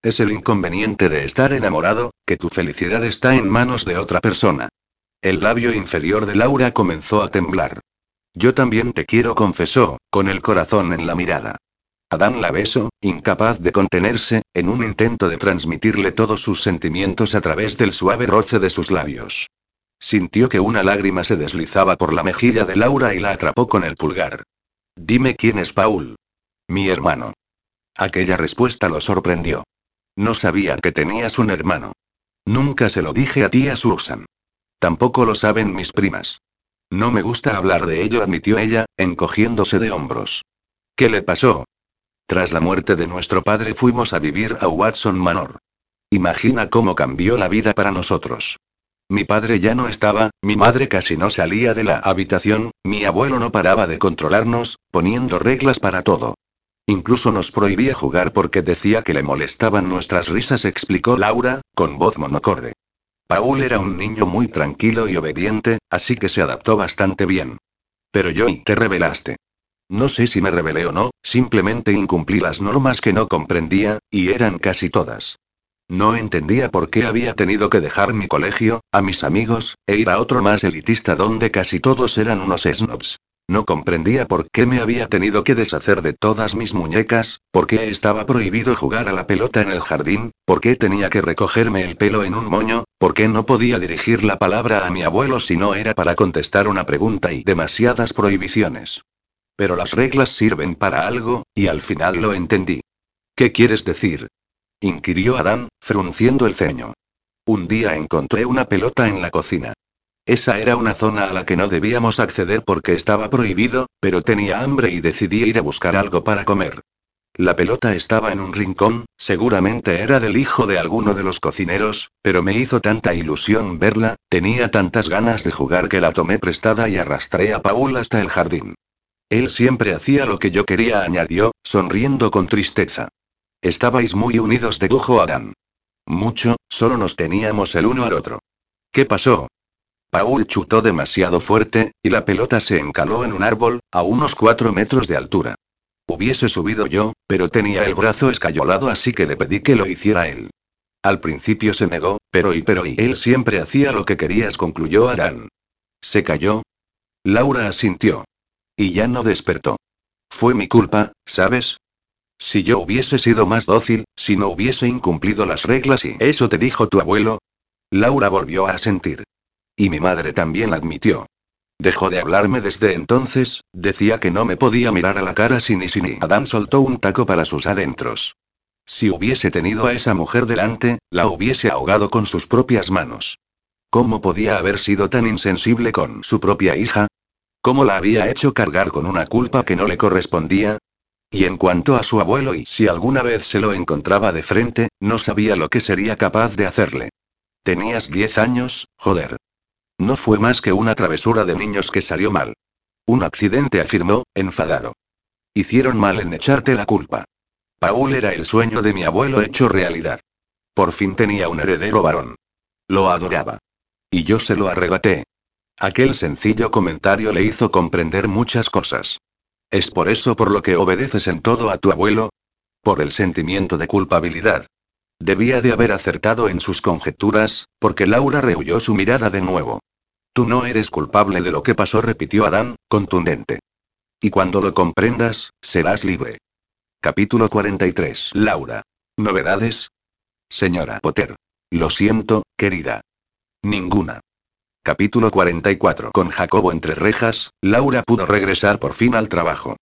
Es el inconveniente de estar enamorado, que tu felicidad está en manos de otra persona. El labio inferior de Laura comenzó a temblar. Yo también te quiero, confesó, con el corazón en la mirada. Adán la besó, incapaz de contenerse, en un intento de transmitirle todos sus sentimientos a través del suave roce de sus labios. Sintió que una lágrima se deslizaba por la mejilla de Laura y la atrapó con el pulgar. Dime quién es Paul. Mi hermano. Aquella respuesta lo sorprendió. No sabía que tenías un hermano. Nunca se lo dije a tía Susan. Tampoco lo saben mis primas. No me gusta hablar de ello, admitió ella, encogiéndose de hombros. ¿Qué le pasó? Tras la muerte de nuestro padre fuimos a vivir a Watson Manor. Imagina cómo cambió la vida para nosotros. Mi padre ya no estaba, mi madre casi no salía de la habitación, mi abuelo no paraba de controlarnos, poniendo reglas para todo. Incluso nos prohibía jugar porque decía que le molestaban nuestras risas, explicó Laura, con voz monocorde. Paul era un niño muy tranquilo y obediente, así que se adaptó bastante bien. Pero yo y te rebelaste. No sé si me rebelé o no, simplemente incumplí las normas que no comprendía, y eran casi todas. No entendía por qué había tenido que dejar mi colegio, a mis amigos, e ir a otro más elitista donde casi todos eran unos snobs. No comprendía por qué me había tenido que deshacer de todas mis muñecas, por qué estaba prohibido jugar a la pelota en el jardín, por qué tenía que recogerme el pelo en un moño, por qué no podía dirigir la palabra a mi abuelo si no era para contestar una pregunta y demasiadas prohibiciones. Pero las reglas sirven para algo, y al final lo entendí. ¿Qué quieres decir? inquirió Adán, frunciendo el ceño. Un día encontré una pelota en la cocina. Esa era una zona a la que no debíamos acceder porque estaba prohibido, pero tenía hambre y decidí ir a buscar algo para comer. La pelota estaba en un rincón, seguramente era del hijo de alguno de los cocineros, pero me hizo tanta ilusión verla, tenía tantas ganas de jugar que la tomé prestada y arrastré a Paul hasta el jardín. Él siempre hacía lo que yo quería, añadió, sonriendo con tristeza. Estabais muy unidos, dedujo Adán. Mucho, solo nos teníamos el uno al otro. ¿Qué pasó? Paul chutó demasiado fuerte, y la pelota se encaló en un árbol, a unos cuatro metros de altura. Hubiese subido yo, pero tenía el brazo escayolado así que le pedí que lo hiciera él. Al principio se negó, pero y pero y él siempre hacía lo que querías, concluyó Arán. ¿Se cayó? Laura asintió. Y ya no despertó. Fue mi culpa, ¿sabes? Si yo hubiese sido más dócil, si no hubiese incumplido las reglas y... ¿Eso te dijo tu abuelo? Laura volvió a asentir. Y mi madre también admitió. Dejó de hablarme desde entonces, decía que no me podía mirar a la cara sin y sin y. Adán soltó un taco para sus adentros. Si hubiese tenido a esa mujer delante, la hubiese ahogado con sus propias manos. ¿Cómo podía haber sido tan insensible con su propia hija? ¿Cómo la había hecho cargar con una culpa que no le correspondía? Y en cuanto a su abuelo y si alguna vez se lo encontraba de frente, no sabía lo que sería capaz de hacerle. Tenías diez años, joder. No fue más que una travesura de niños que salió mal. Un accidente, afirmó, enfadado. Hicieron mal en echarte la culpa. Paul era el sueño de mi abuelo hecho realidad. Por fin tenía un heredero varón. Lo adoraba. Y yo se lo arrebaté. Aquel sencillo comentario le hizo comprender muchas cosas. ¿Es por eso por lo que obedeces en todo a tu abuelo? Por el sentimiento de culpabilidad. Debía de haber acertado en sus conjeturas, porque Laura rehuyó su mirada de nuevo. Tú no eres culpable de lo que pasó, repitió Adán, contundente. Y cuando lo comprendas, serás libre. Capítulo 43. Laura. ¿Novedades? Señora Potter. Lo siento, querida. Ninguna. Capítulo 44. Con Jacobo entre rejas, Laura pudo regresar por fin al trabajo.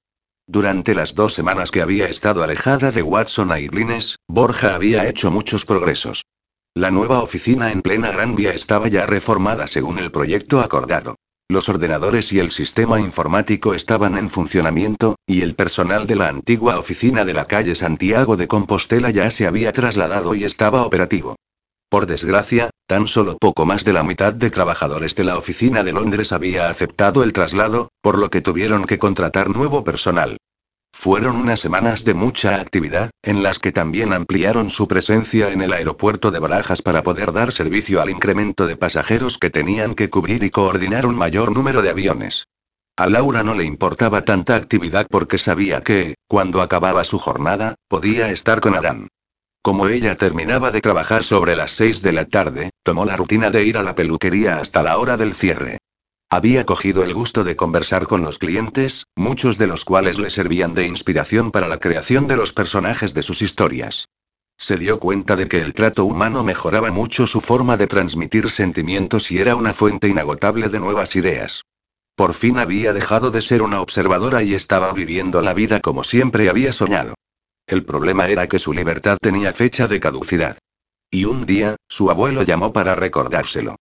Durante las dos semanas que había estado alejada de Watson a Irlines, Borja había hecho muchos progresos. La nueva oficina en plena Gran Vía estaba ya reformada según el proyecto acordado. Los ordenadores y el sistema informático estaban en funcionamiento, y el personal de la antigua oficina de la calle Santiago de Compostela ya se había trasladado y estaba operativo. Por desgracia, tan solo poco más de la mitad de trabajadores de la oficina de Londres había aceptado el traslado, por lo que tuvieron que contratar nuevo personal. Fueron unas semanas de mucha actividad, en las que también ampliaron su presencia en el aeropuerto de Barajas para poder dar servicio al incremento de pasajeros que tenían que cubrir y coordinar un mayor número de aviones. A Laura no le importaba tanta actividad porque sabía que, cuando acababa su jornada, podía estar con Adán. Como ella terminaba de trabajar sobre las 6 de la tarde, tomó la rutina de ir a la peluquería hasta la hora del cierre. Había cogido el gusto de conversar con los clientes, muchos de los cuales le servían de inspiración para la creación de los personajes de sus historias. Se dio cuenta de que el trato humano mejoraba mucho su forma de transmitir sentimientos y era una fuente inagotable de nuevas ideas. Por fin había dejado de ser una observadora y estaba viviendo la vida como siempre había soñado. El problema era que su libertad tenía fecha de caducidad. Y un día, su abuelo llamó para recordárselo.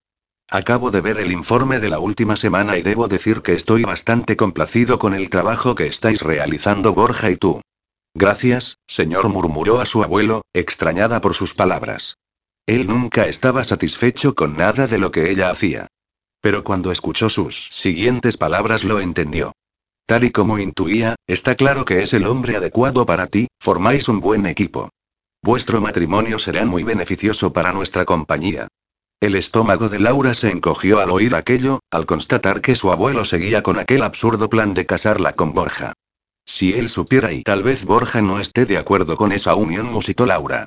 Acabo de ver el informe de la última semana y debo decir que estoy bastante complacido con el trabajo que estáis realizando Borja y tú. Gracias, señor, murmuró a su abuelo, extrañada por sus palabras. Él nunca estaba satisfecho con nada de lo que ella hacía. Pero cuando escuchó sus siguientes palabras lo entendió. Tal y como intuía, está claro que es el hombre adecuado para ti, formáis un buen equipo. Vuestro matrimonio será muy beneficioso para nuestra compañía. El estómago de Laura se encogió al oír aquello, al constatar que su abuelo seguía con aquel absurdo plan de casarla con Borja. Si él supiera y tal vez Borja no esté de acuerdo con esa unión, musitó Laura.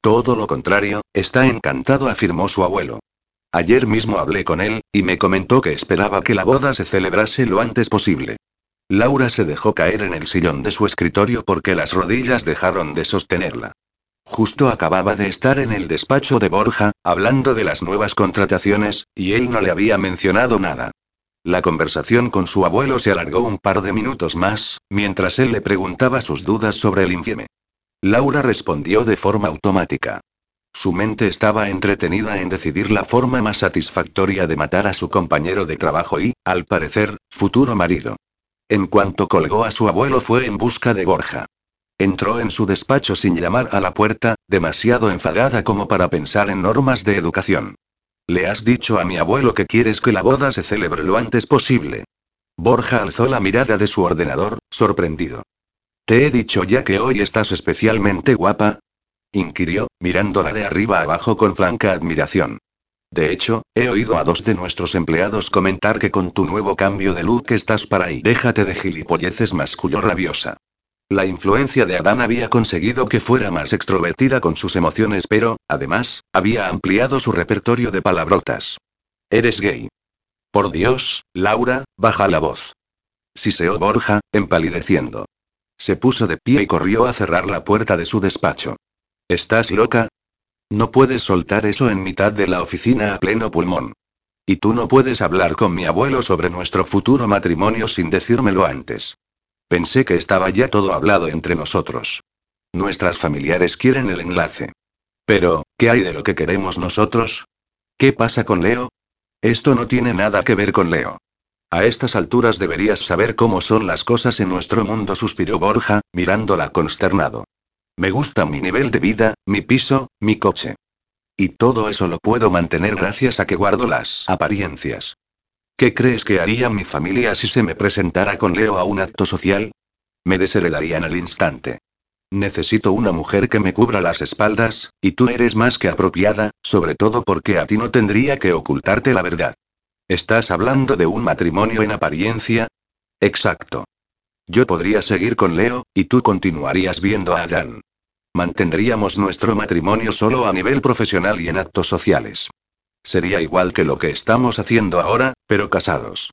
Todo lo contrario, está encantado, afirmó su abuelo. Ayer mismo hablé con él, y me comentó que esperaba que la boda se celebrase lo antes posible. Laura se dejó caer en el sillón de su escritorio porque las rodillas dejaron de sostenerla. Justo acababa de estar en el despacho de Borja, hablando de las nuevas contrataciones, y él no le había mencionado nada. La conversación con su abuelo se alargó un par de minutos más, mientras él le preguntaba sus dudas sobre el infieme. Laura respondió de forma automática. Su mente estaba entretenida en decidir la forma más satisfactoria de matar a su compañero de trabajo y, al parecer, futuro marido. En cuanto colgó a su abuelo fue en busca de Borja. Entró en su despacho sin llamar a la puerta, demasiado enfadada como para pensar en normas de educación. Le has dicho a mi abuelo que quieres que la boda se celebre lo antes posible. Borja alzó la mirada de su ordenador, sorprendido. ¿Te he dicho ya que hoy estás especialmente guapa? inquirió, mirándola de arriba abajo con franca admiración. De hecho, he oído a dos de nuestros empleados comentar que con tu nuevo cambio de look estás para ahí. Déjate de gilipolleces, masculó rabiosa. La influencia de Adán había conseguido que fuera más extrovertida con sus emociones, pero, además, había ampliado su repertorio de palabrotas. Eres gay. Por Dios, Laura, baja la voz. Siseó Borja, empalideciendo. Se puso de pie y corrió a cerrar la puerta de su despacho. ¿Estás loca? No puedes soltar eso en mitad de la oficina a pleno pulmón. Y tú no puedes hablar con mi abuelo sobre nuestro futuro matrimonio sin decírmelo antes. Pensé que estaba ya todo hablado entre nosotros. Nuestras familiares quieren el enlace. Pero, ¿qué hay de lo que queremos nosotros? ¿Qué pasa con Leo? Esto no tiene nada que ver con Leo. A estas alturas deberías saber cómo son las cosas en nuestro mundo, suspiró Borja, mirándola consternado. Me gusta mi nivel de vida, mi piso, mi coche. Y todo eso lo puedo mantener gracias a que guardo las apariencias. ¿Qué crees que haría mi familia si se me presentara con Leo a un acto social? Me desheredarían al instante. Necesito una mujer que me cubra las espaldas, y tú eres más que apropiada, sobre todo porque a ti no tendría que ocultarte la verdad. ¿Estás hablando de un matrimonio en apariencia? Exacto. Yo podría seguir con Leo, y tú continuarías viendo a Adán. Mantendríamos nuestro matrimonio solo a nivel profesional y en actos sociales. Sería igual que lo que estamos haciendo ahora, pero casados.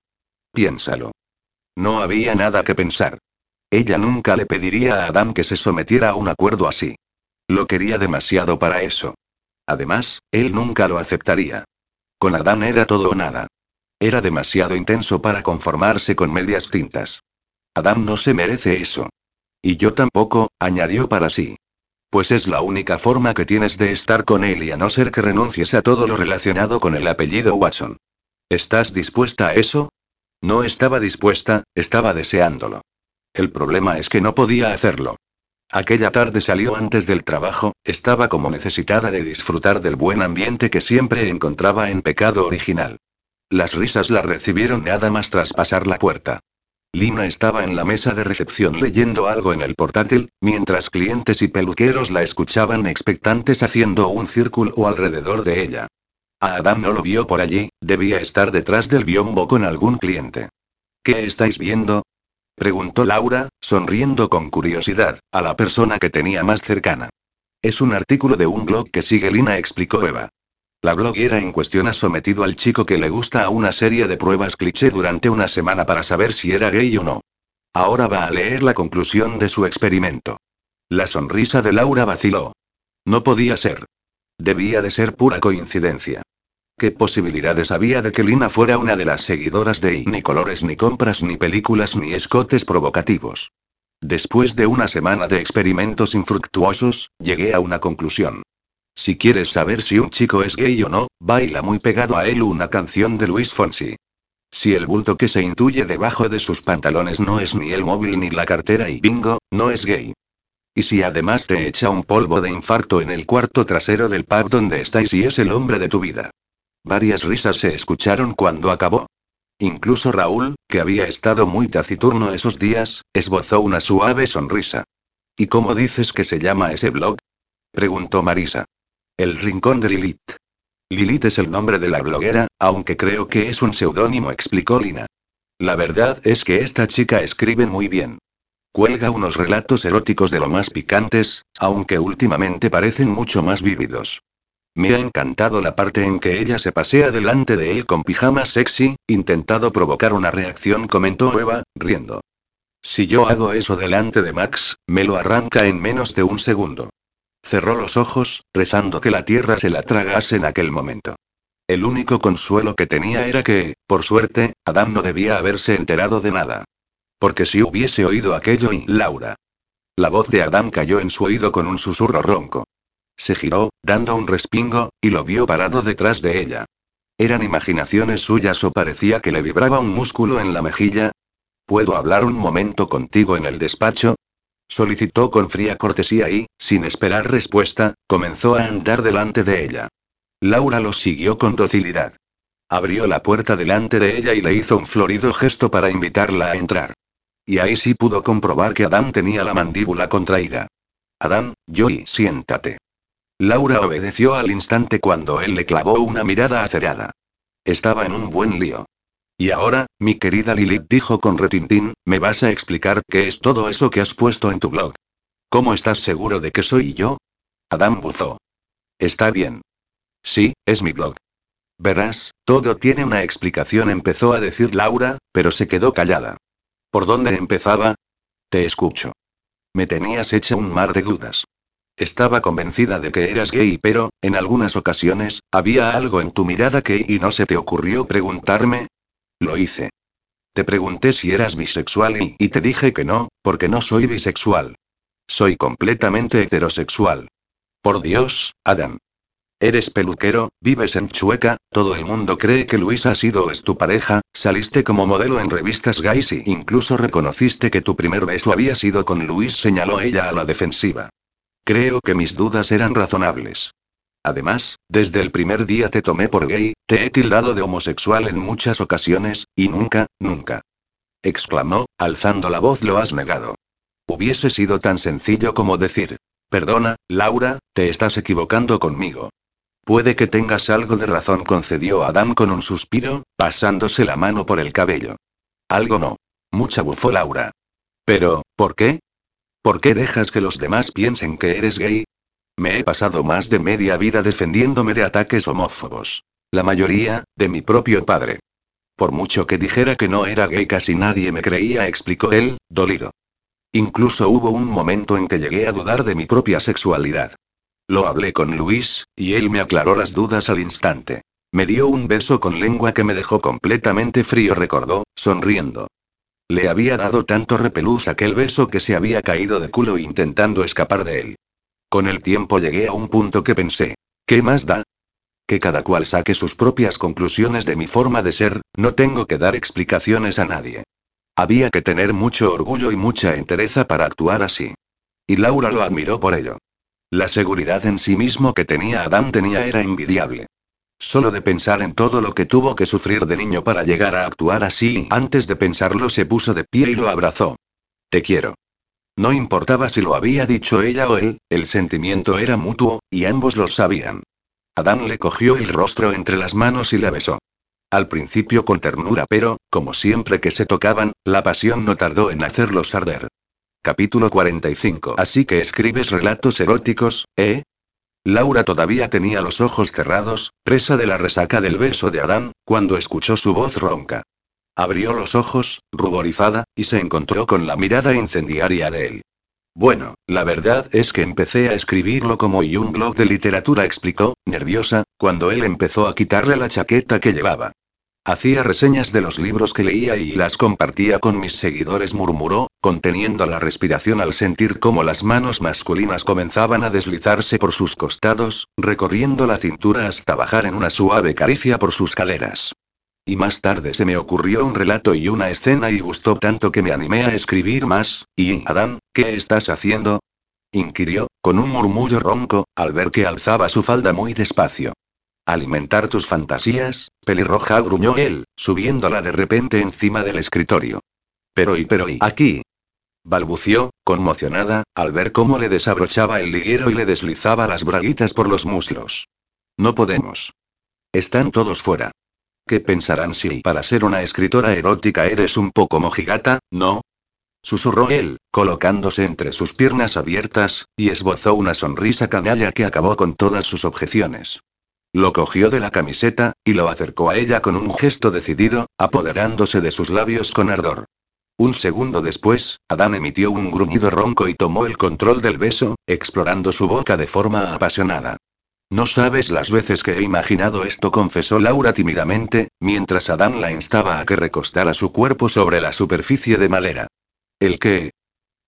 Piénsalo. No había nada que pensar. Ella nunca le pediría a Adam que se sometiera a un acuerdo así. Lo quería demasiado para eso. Además, él nunca lo aceptaría. Con Adán era todo o nada. Era demasiado intenso para conformarse con medias tintas. Adam no se merece eso. Y yo tampoco, añadió para sí. Pues es la única forma que tienes de estar con él y a no ser que renuncies a todo lo relacionado con el apellido Watson. ¿Estás dispuesta a eso? No estaba dispuesta, estaba deseándolo. El problema es que no podía hacerlo. Aquella tarde salió antes del trabajo, estaba como necesitada de disfrutar del buen ambiente que siempre encontraba en pecado original. Las risas la recibieron nada más tras pasar la puerta. Lina estaba en la mesa de recepción leyendo algo en el portátil, mientras clientes y peluqueros la escuchaban expectantes haciendo un círculo alrededor de ella. A Adam no lo vio por allí, debía estar detrás del biombo con algún cliente. ¿Qué estáis viendo? preguntó Laura, sonriendo con curiosidad, a la persona que tenía más cercana. Es un artículo de un blog que sigue Lina, explicó Eva. La bloguera en cuestión ha sometido al chico que le gusta a una serie de pruebas cliché durante una semana para saber si era gay o no. Ahora va a leer la conclusión de su experimento. La sonrisa de Laura vaciló. No podía ser. Debía de ser pura coincidencia. ¿Qué posibilidades había de que Lina fuera una de las seguidoras de I? Ni colores, ni compras, ni películas, ni escotes provocativos. Después de una semana de experimentos infructuosos, llegué a una conclusión. Si quieres saber si un chico es gay o no, baila muy pegado a él una canción de Luis Fonsi. Si el bulto que se intuye debajo de sus pantalones no es ni el móvil ni la cartera y bingo, no es gay. Y si además te echa un polvo de infarto en el cuarto trasero del pub donde estáis y es el hombre de tu vida. Varias risas se escucharon cuando acabó. Incluso Raúl, que había estado muy taciturno esos días, esbozó una suave sonrisa. ¿Y cómo dices que se llama ese blog? preguntó Marisa. El Rincón de Lilith. Lilith es el nombre de la bloguera, aunque creo que es un seudónimo, explicó Lina. La verdad es que esta chica escribe muy bien. Cuelga unos relatos eróticos de lo más picantes, aunque últimamente parecen mucho más vívidos. Me ha encantado la parte en que ella se pasea delante de él con pijama sexy, intentado provocar una reacción, comentó Eva, riendo. Si yo hago eso delante de Max, me lo arranca en menos de un segundo. Cerró los ojos, rezando que la tierra se la tragase en aquel momento. El único consuelo que tenía era que, por suerte, Adam no debía haberse enterado de nada. Porque si hubiese oído aquello y Laura. La voz de Adam cayó en su oído con un susurro ronco. Se giró, dando un respingo, y lo vio parado detrás de ella. ¿Eran imaginaciones suyas o parecía que le vibraba un músculo en la mejilla? ¿Puedo hablar un momento contigo en el despacho? Solicitó con fría cortesía y, sin esperar respuesta, comenzó a andar delante de ella. Laura lo siguió con docilidad. Abrió la puerta delante de ella y le hizo un florido gesto para invitarla a entrar. Y ahí sí pudo comprobar que Adam tenía la mandíbula contraída. Adam, Joy, siéntate. Laura obedeció al instante cuando él le clavó una mirada acerada. Estaba en un buen lío. Y ahora, mi querida Lilith dijo con retintín, ¿me vas a explicar qué es todo eso que has puesto en tu blog? ¿Cómo estás seguro de que soy yo? Adam buzó. Está bien. Sí, es mi blog. Verás, todo tiene una explicación, empezó a decir Laura, pero se quedó callada. ¿Por dónde empezaba? Te escucho. Me tenías hecha un mar de dudas. Estaba convencida de que eras gay, pero, en algunas ocasiones, había algo en tu mirada que y no se te ocurrió preguntarme. Lo hice. Te pregunté si eras bisexual y, te dije que no, porque no soy bisexual. Soy completamente heterosexual. Por Dios, Adam. Eres peluquero, vives en Chueca, todo el mundo cree que Luisa ha sido es tu pareja, saliste como modelo en revistas gays y incluso reconociste que tu primer beso había sido con Luis, señaló ella a la defensiva. Creo que mis dudas eran razonables. Además, desde el primer día te tomé por gay, te he tildado de homosexual en muchas ocasiones, y nunca, nunca. exclamó, alzando la voz, lo has negado. Hubiese sido tan sencillo como decir, perdona, Laura, te estás equivocando conmigo. Puede que tengas algo de razón, concedió Adam con un suspiro, pasándose la mano por el cabello. Algo no. Mucha bufó Laura. Pero, ¿por qué? ¿Por qué dejas que los demás piensen que eres gay? Me he pasado más de media vida defendiéndome de ataques homófobos. La mayoría, de mi propio padre. Por mucho que dijera que no era gay, casi nadie me creía, explicó él, dolido. Incluso hubo un momento en que llegué a dudar de mi propia sexualidad. Lo hablé con Luis, y él me aclaró las dudas al instante. Me dio un beso con lengua que me dejó completamente frío, recordó, sonriendo. Le había dado tanto repelús aquel beso que se había caído de culo intentando escapar de él. Con el tiempo llegué a un punto que pensé, ¿qué más da? Que cada cual saque sus propias conclusiones de mi forma de ser, no tengo que dar explicaciones a nadie. Había que tener mucho orgullo y mucha entereza para actuar así. Y Laura lo admiró por ello. La seguridad en sí mismo que tenía Adam tenía era envidiable. Solo de pensar en todo lo que tuvo que sufrir de niño para llegar a actuar así, antes de pensarlo se puso de pie y lo abrazó. Te quiero. No importaba si lo había dicho ella o él, el sentimiento era mutuo, y ambos lo sabían. Adán le cogió el rostro entre las manos y la besó. Al principio con ternura, pero, como siempre que se tocaban, la pasión no tardó en hacerlos arder. Capítulo 45. Así que escribes relatos eróticos, ¿eh? Laura todavía tenía los ojos cerrados, presa de la resaca del beso de Adán, cuando escuchó su voz ronca. Abrió los ojos, ruborizada, y se encontró con la mirada incendiaria de él. Bueno, la verdad es que empecé a escribirlo como y un blog de literatura, explicó, nerviosa, cuando él empezó a quitarle la chaqueta que llevaba. Hacía reseñas de los libros que leía y las compartía con mis seguidores, murmuró, conteniendo la respiración al sentir cómo las manos masculinas comenzaban a deslizarse por sus costados, recorriendo la cintura hasta bajar en una suave caricia por sus caderas. Y más tarde se me ocurrió un relato y una escena y gustó tanto que me animé a escribir más, y, Adán, ¿qué estás haciendo? inquirió, con un murmullo ronco, al ver que alzaba su falda muy despacio. Alimentar tus fantasías, pelirroja gruñó él, subiéndola de repente encima del escritorio. Pero y pero y aquí. Balbució, conmocionada, al ver cómo le desabrochaba el liguero y le deslizaba las braguitas por los muslos. No podemos. Están todos fuera. ¿Qué pensarán si para ser una escritora erótica eres un poco mojigata, no? Susurró él, colocándose entre sus piernas abiertas, y esbozó una sonrisa canalla que acabó con todas sus objeciones. Lo cogió de la camiseta, y lo acercó a ella con un gesto decidido, apoderándose de sus labios con ardor. Un segundo después, Adán emitió un gruñido ronco y tomó el control del beso, explorando su boca de forma apasionada. No sabes las veces que he imaginado esto, confesó Laura tímidamente, mientras Adán la instaba a que recostara su cuerpo sobre la superficie de madera. ¿El qué?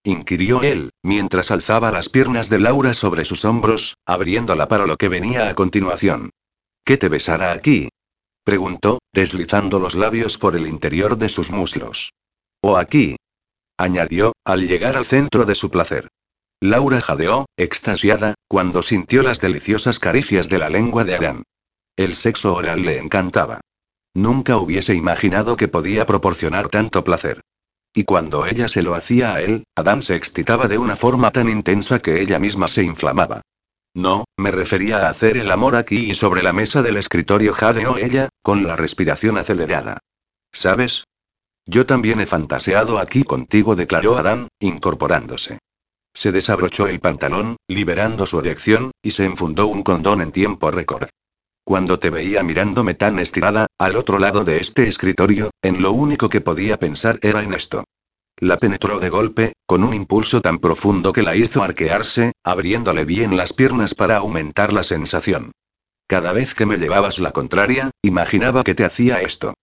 inquirió él, mientras alzaba las piernas de Laura sobre sus hombros, abriéndola para lo que venía a continuación. ¿Qué te besará aquí? preguntó, deslizando los labios por el interior de sus muslos. O aquí. añadió, al llegar al centro de su placer. Laura jadeó, extasiada, cuando sintió las deliciosas caricias de la lengua de Adán. El sexo oral le encantaba. Nunca hubiese imaginado que podía proporcionar tanto placer. Y cuando ella se lo hacía a él, Adán se excitaba de una forma tan intensa que ella misma se inflamaba. No, me refería a hacer el amor aquí y sobre la mesa del escritorio jadeó ella, con la respiración acelerada. ¿Sabes? Yo también he fantaseado aquí contigo, declaró Adán, incorporándose. Se desabrochó el pantalón, liberando su erección, y se enfundó un condón en tiempo récord. Cuando te veía mirándome tan estirada, al otro lado de este escritorio, en lo único que podía pensar era en esto. La penetró de golpe, con un impulso tan profundo que la hizo arquearse, abriéndole bien las piernas para aumentar la sensación. Cada vez que me llevabas la contraria, imaginaba que te hacía esto.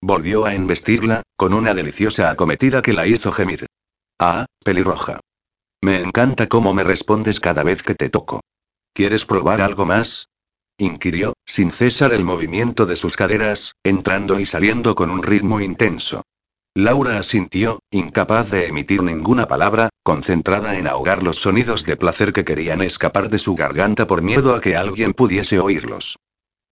Volvió a embestirla, con una deliciosa acometida que la hizo gemir. Ah, pelirroja. Me encanta cómo me respondes cada vez que te toco. ¿Quieres probar algo más? inquirió, sin cesar el movimiento de sus caderas, entrando y saliendo con un ritmo intenso. Laura asintió, incapaz de emitir ninguna palabra, concentrada en ahogar los sonidos de placer que querían escapar de su garganta por miedo a que alguien pudiese oírlos.